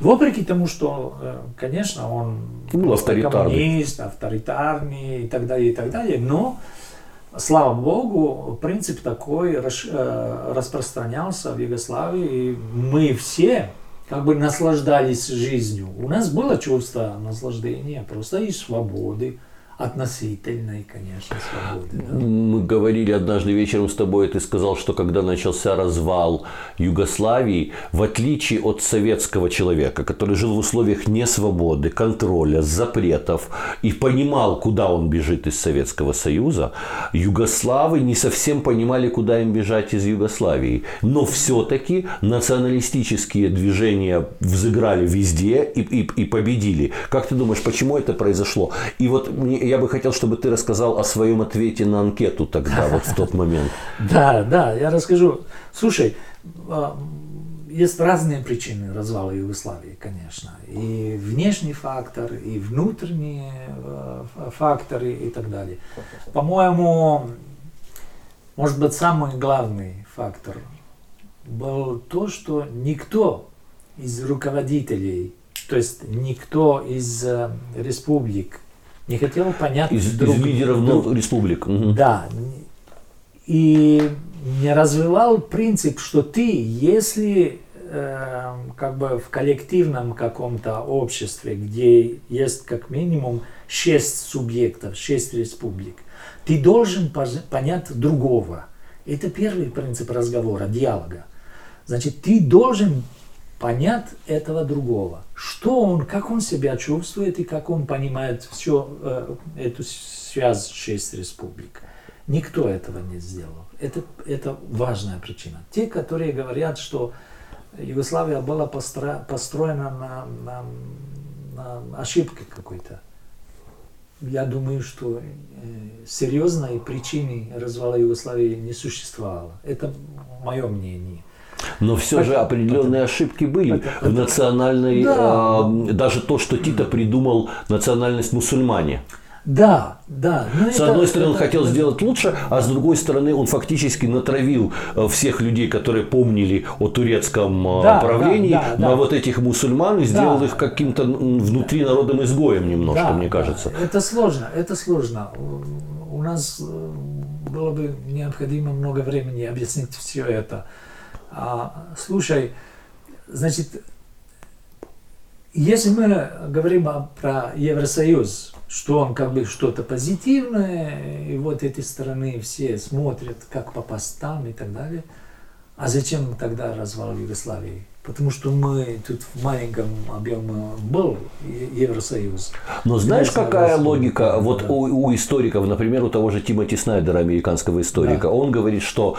Вопреки тому, что, э, конечно, он был авторитарный. коммунист, авторитарный и так далее, и так далее, но слава богу, принцип такой э, распространялся в Югославии, и мы все как бы наслаждались жизнью. У нас было чувство наслаждения, просто и свободы относительной, конечно, свободы. Да? Мы говорили однажды вечером с тобой, ты сказал, что когда начался развал Югославии, в отличие от советского человека, который жил в условиях несвободы, контроля, запретов и понимал, куда он бежит из Советского Союза, югославы не совсем понимали, куда им бежать из Югославии. Но все-таки националистические движения взыграли везде и, и, и победили. Как ты думаешь, почему это произошло? И вот я бы хотел, чтобы ты рассказал о своем ответе на анкету тогда, вот в тот момент. Да, да, я расскажу. Слушай, а, есть разные причины развала Югославии, конечно. И внешний фактор, и внутренние а, факторы и так далее. По-моему, может быть, самый главный фактор был то, что никто из руководителей, то есть никто из э, республик не хотел понять из, друг, из лидеров друг, республик. Угу. Да. И не развивал принцип, что ты, если э, как бы в коллективном каком-то обществе, где есть как минимум шесть субъектов, шесть республик, ты должен понять другого. Это первый принцип разговора, диалога. Значит, ты должен понять этого другого. Что он, как он себя чувствует и как он понимает всю э, эту связь шесть республик. Никто этого не сделал. Это, это важная причина. Те, которые говорят, что Югославия была постро, построена на, на, на ошибке какой-то, я думаю, что э, серьезной причины развала Югославии не существовало. Это мое мнение. Но все же определенные ошибки были в национальной, да. э, даже то, что Тита придумал национальность мусульмане. Да, да. Но с это, одной стороны, это, он хотел это... сделать лучше, а с другой стороны, он фактически натравил э, всех людей, которые помнили о турецком э, да, правлении, да, да, на да. вот этих мусульман и сделал да. их каким-то внутри народом изгоем немножко, да, мне кажется. Да. Это сложно, это сложно. У нас э, было бы необходимо много времени объяснить все это. А, слушай, значит, если мы говорим про Евросоюз, что он как бы что-то позитивное, и вот эти стороны все смотрят как по постам и так далее, а зачем тогда развал Югославии? Потому что мы тут в маленьком объеме был Евросоюз. Но знаешь, какая логика? Вот да. у, у историков, например, у того же Тимоти Снайдера, американского историка, да. он говорит, что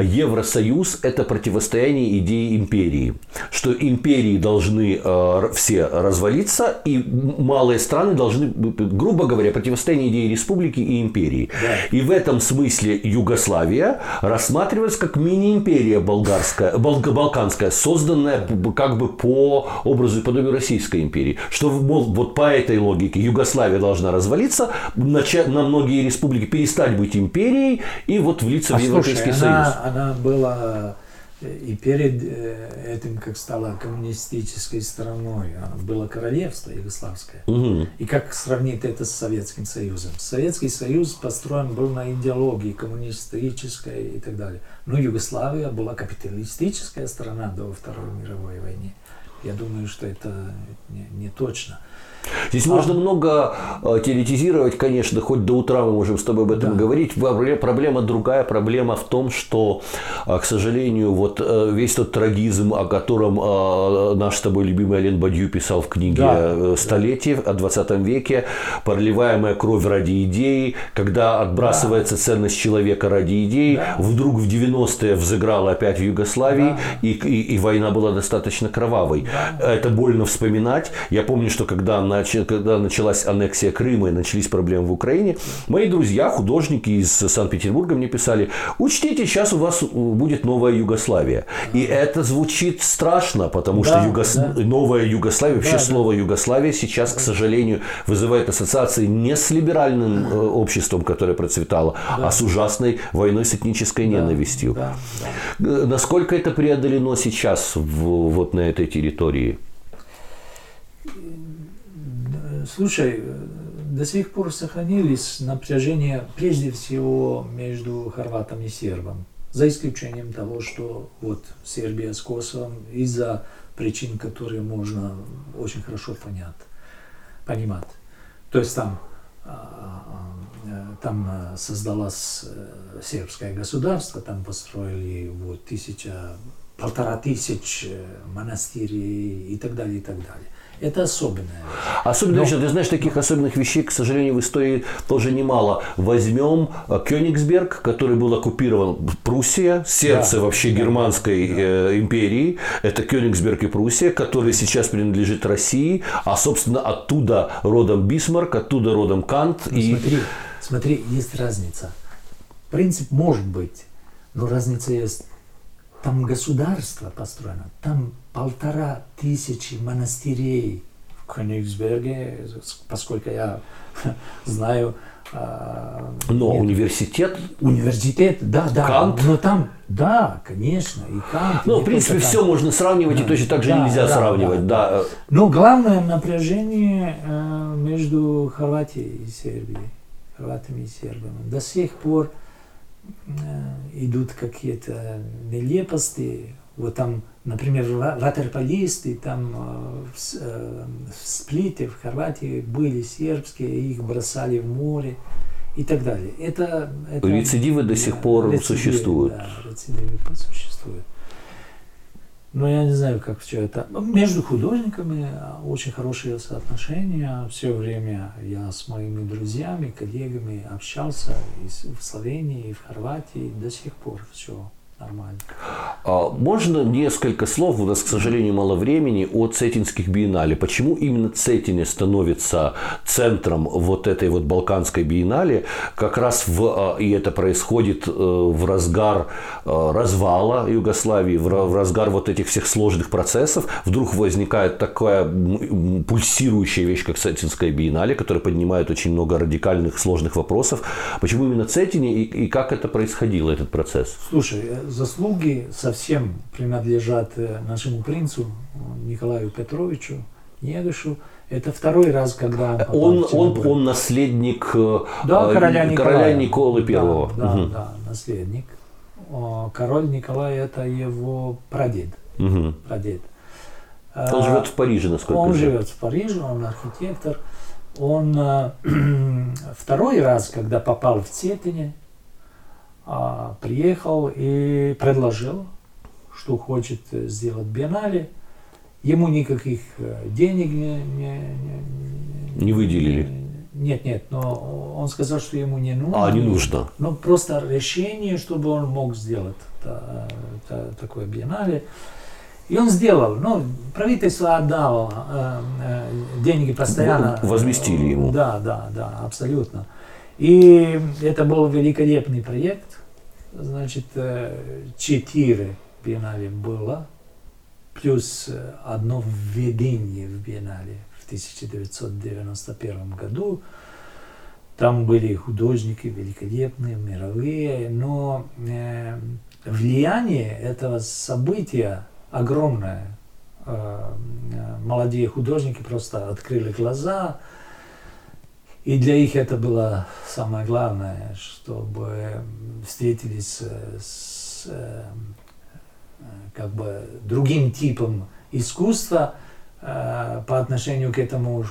Евросоюз – это противостояние идеи империи. Что империи должны э, все развалиться, и малые страны должны, грубо говоря, противостояние идеи республики и империи. Да. И в этом смысле Югославия рассматривается как мини-империя болгарская, балканская, созданная сделанное как бы по образу и подобию Российской империи. Что, мол, вот по этой логике Югославия должна развалиться, начать, на многие республики перестать быть империей и вот влиться а в Европейский слушай, Союз. Она, она была и перед э, этим, как стала коммунистической страной, было королевство югославское. Угу. И как сравнить это с Советским Союзом? Советский Союз построен был на идеологии коммунистической и так далее. Но Югославия была капиталистическая страна до Второй мировой войны. Я думаю, что это не, не точно. Здесь а... можно много э, теоретизировать, конечно, хоть до утра мы можем с тобой об этом да. говорить. Проблема другая. Проблема в том, что, э, к сожалению, вот э, весь тот трагизм, о котором наш с тобой любимый Ален Бадью писал в книге да. «Столетие» о 20 веке, проливаемая кровь ради идеи, когда отбрасывается да. ценность человека ради идеи, да. вдруг в 90-е взыграла опять в Югославии, да. и, и, и война была достаточно кровавой. Да. Это больно вспоминать. Я помню, что когда когда началась аннексия Крыма и начались проблемы в Украине, мои друзья, художники из Санкт-Петербурга мне писали, учтите, сейчас у вас будет новая Югославия. И это звучит страшно, потому да, что Югос... да. новая Югославия, вообще да, слово да. Югославия сейчас, к сожалению, вызывает ассоциации не с либеральным э, обществом, которое процветало, да. а с ужасной войной с этнической да, ненавистью. Да, да. Э, насколько это преодолено сейчас в, вот на этой территории? Слушай, до сих пор сохранились напряжения прежде всего между хорватом и сербом. За исключением того, что вот Сербия с Косовом из-за причин, которые можно очень хорошо понять, понимать. То есть там, а, а, там создалось э, сербское государство, там построили вот тысяча, полтора тысяч э, монастырей и так далее, и так далее. Это особенная Особенно, Но... ты знаешь, таких особенных вещей, к сожалению, в истории тоже немало. Возьмем э, Кёнигсберг, который был оккупирован Пруссия, сердце да, вообще да, германской да. Э, империи. Это Кёнигсберг и Пруссия, который сейчас принадлежит России, а, собственно, оттуда родом Бисмарк, оттуда родом Кант. Ну, и... Смотри, смотри, есть разница. Принцип может быть, но разница есть там государство построено, там полтора тысячи монастырей в Кёнигсберге, поскольку я знаю. А, но нет, университет? Университет, да, да. Кант? Но там, да, конечно, и Кант. Ну, в принципе, все можно сравнивать, да, и точно так же да, нельзя да, сравнивать, да, да. Но главное напряжение э, между Хорватией и Сербией, хорватами и сербами. До сих пор идут какие-то нелепости. Вот там, например, ватерполисты там э, в, э, в Сплите, в Хорватии были сербские, их бросали в море и так далее. Это, это рецидивы до сих пор рецидивы, существуют. Да, рецидивы существуют. Но я не знаю, как все это. Между художниками очень хорошие соотношения. Все время я с моими друзьями, коллегами общался и в Словении, и в Хорватии. До сих пор все нормально. А можно несколько слов, у нас, к сожалению, мало времени, о Цетинских биеннале. Почему именно Цетине становится центром вот этой вот Балканской биеннале? Как раз в, а, и это происходит э, в разгар э, развала Югославии, в разгар вот этих всех сложных процессов. Вдруг возникает такая пульсирующая вещь, как Цетинская биеннале, которая поднимает очень много радикальных, сложных вопросов. Почему именно Цетине и, и как это происходило, этот процесс? Слушай, заслуги совсем принадлежат э, нашему принцу Николаю Петровичу Негушу. Это второй раз, когда он, он, он наследник э, да, короля, Николая. короля Николы Первого. Да, да, угу. да, наследник. Король Николай это его прадед. Угу. прадед. Он живет в Париже, насколько Он живет в Париже, он архитектор. Он э, второй раз, когда попал в Цетине, а, приехал и предложил, что хочет сделать биеннале. Ему никаких э, денег не, не, не, не выделили. Нет, нет, но он сказал, что ему не нужно. А, не нужно. Но просто решение, чтобы он мог сделать та, та, такое биеннале. И он сделал. Ну, правительство отдало э, э, деньги постоянно. Возместили ему. Да, да, да, абсолютно. И это был великолепный проект. Значит, э, четыре биеннале было. плюс одно введение в биеннале в 1991 году. Там были художники великолепные, мировые, но э, влияние этого события огромное. Э, молодые художники просто открыли глаза, и для них это было самое главное, чтобы встретились с э, как бы другим типом искусства э, по отношению к этому,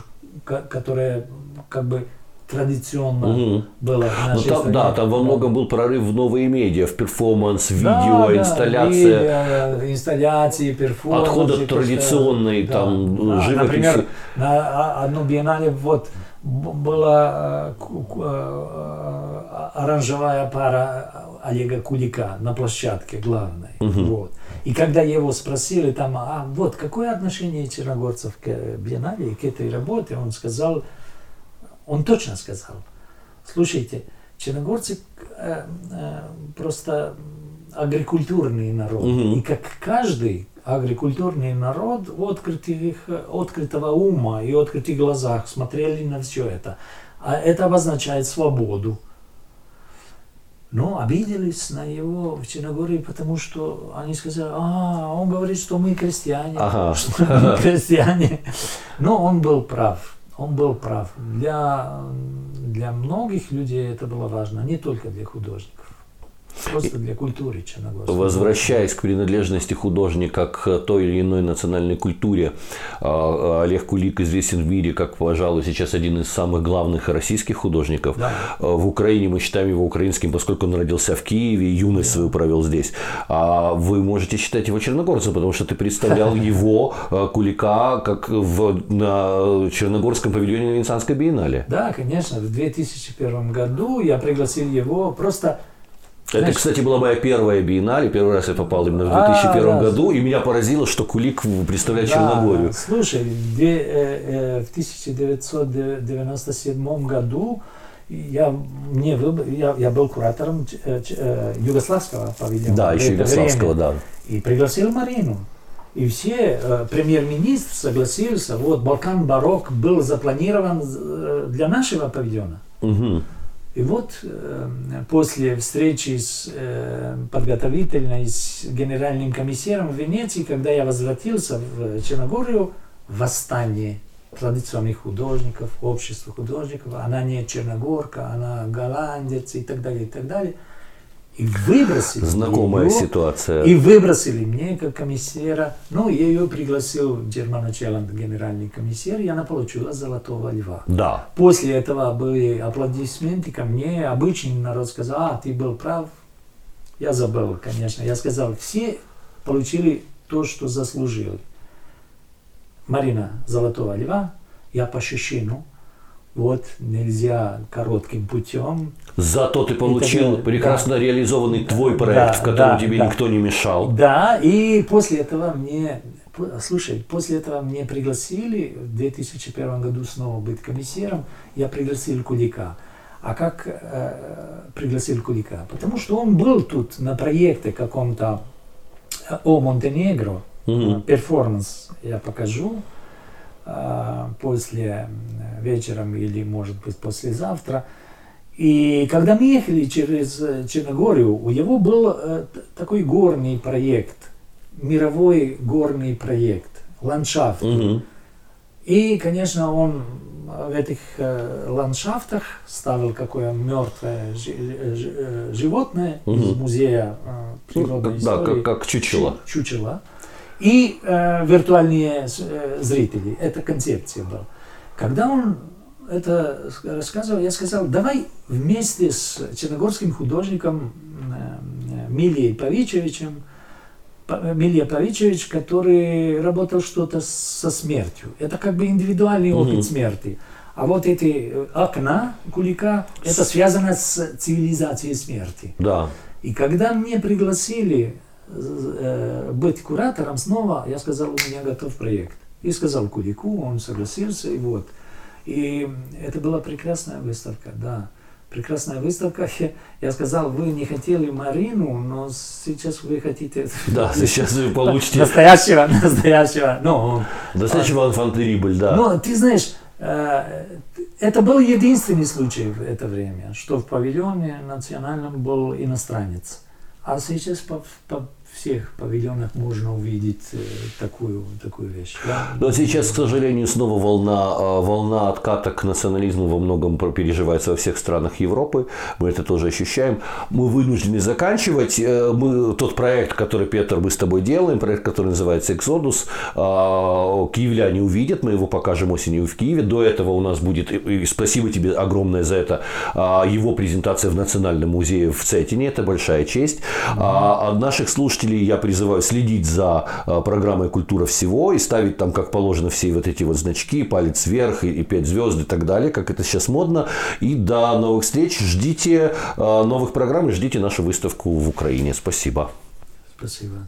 которое как бы традиционно угу. было в нашей ну, там, Да, там во многом был прорыв в новые медиа, в перформанс, видео, да, инсталляция. Видео, инсталляции, перформанс. Отход от традиционной да, там да, живописи. Например, на одну биеннале вот была э, э, оранжевая пара Олега Кулика на площадке главной. Угу. Вот. И когда его спросили там, а вот какое отношение черногорцев к биеннале и к этой работе, он сказал, он точно сказал, слушайте, черногорцы э, э, просто агрикультурный народ. Угу. И как каждый агрикультурный народ открытых, открытого ума и открытых глазах смотрели на все это. А это обозначает свободу. Но обиделись на его в Черногории, потому что они сказали, а, он говорит, что мы крестьяне, ага. что мы крестьяне. Но он был прав он был прав. Для, для многих людей это было важно, не только для художников. Просто для культуры Черногории. Возвращаясь к принадлежности художника к той или иной национальной культуре, а, Олег Кулик известен в мире как, пожалуй, сейчас один из самых главных российских художников. Да. А, в Украине мы считаем его украинским, поскольку он родился в Киеве, юность да. свою провел здесь. А вы можете считать его черногорцем, потому что ты представлял его, а, Кулика, как в, на Черногорском павильоне Венецианской биеннале. Да, конечно. В 2001 году я пригласил его просто это, Знаешь, кстати, была моя первая биеннале. Первый раз я попал именно в 2001 а, году, да. и меня поразило, что Кулик представляет да, Черногорию. Слушай, э, э, в 1997 году я, мне выбор, я, я был куратором э, югославского павильона. Да, еще югославского, время. да. И пригласил Марину. И все, э, премьер-министр согласился, вот Балкан Барок был запланирован для нашего павильона. Угу. И вот э, после встречи с э, подготовительной с генеральным комиссаром в Венеции, когда я возвратился в Черногорию, восстание традиционных художников, общества художников, она не черногорка, она голландец и так далее, и так далее – и выбросили Знакомая ее, ситуация. И выбросили мне как комиссара. Ну, я ее пригласил Германа Челанд, генеральный комиссар, и она получила золотого льва. Да. После этого были аплодисменты ко мне. Обычный народ сказал, а, ты был прав. Я забыл, конечно. Я сказал, все получили то, что заслужили. Марина золотого льва, я по Шишину – вот нельзя коротким путем. Зато ты получил это, прекрасно да, реализованный твой проект, да, в котором да, тебе да. никто не мешал. Да, и после этого мне, слушай, после этого мне пригласили в 2001 году снова быть комиссаром, я пригласил Кулика. А как э, пригласил Кулика? Потому что он был тут на проекте каком-то э, о Монтенегро, mm-hmm. перформанс я покажу. А, после вечером или, может быть, послезавтра. И когда мы ехали через Черногорию, у него был э, такой горный проект, мировой горный проект, ландшафт. Угу. И, конечно, он в этих э, ландшафтах ставил какое мертвое э, животное угу. из музея природной ну, истории. Да, как, как чучело. Чучело и э, виртуальные э, зрители. Это концепция была. Когда он это рассказывал, я сказал, давай вместе с черногорским художником э, Милией Павичевичем, Милия Павичевич, который работал что-то со смертью. Это как бы индивидуальный опыт mm-hmm. смерти. А вот эти э, окна Кулика, это связано с цивилизацией смерти. Да. И когда мне пригласили Э, быть куратором снова, я сказал, у меня готов проект. И сказал Кулику, он согласился, и вот. И это была прекрасная выставка, да. прекрасная выставка. Я сказал, вы не хотели Марину, но сейчас вы хотите... Да, сейчас вы получите... Настоящего, настоящего. Ну, настоящего инфантерибль, да. Но ты знаешь, э, это был единственный случай в это время, что в павильоне национальном был иностранец. А сейчас по, по всех павильонах можно увидеть э, такую, такую вещь. Да? Но сейчас, к сожалению, снова волна, э, волна отката к национализму во многом переживается во всех странах Европы. Мы это тоже ощущаем. Мы вынуждены заканчивать. Э, мы, тот проект, который, Петр, мы с тобой делаем, проект, который называется «Эксодус», киевляне увидят, мы его покажем осенью в Киеве. До этого у нас будет, и спасибо тебе огромное за это, его презентация в Национальном музее в Цетине. Это большая честь. А от наших слушателей я призываю следить за а, программой «Культура всего» и ставить там, как положено, все вот эти вот значки, палец вверх и, и 5 звезд и так далее, как это сейчас модно. И до новых встреч. Ждите а, новых программ и ждите нашу выставку в Украине. Спасибо. Спасибо.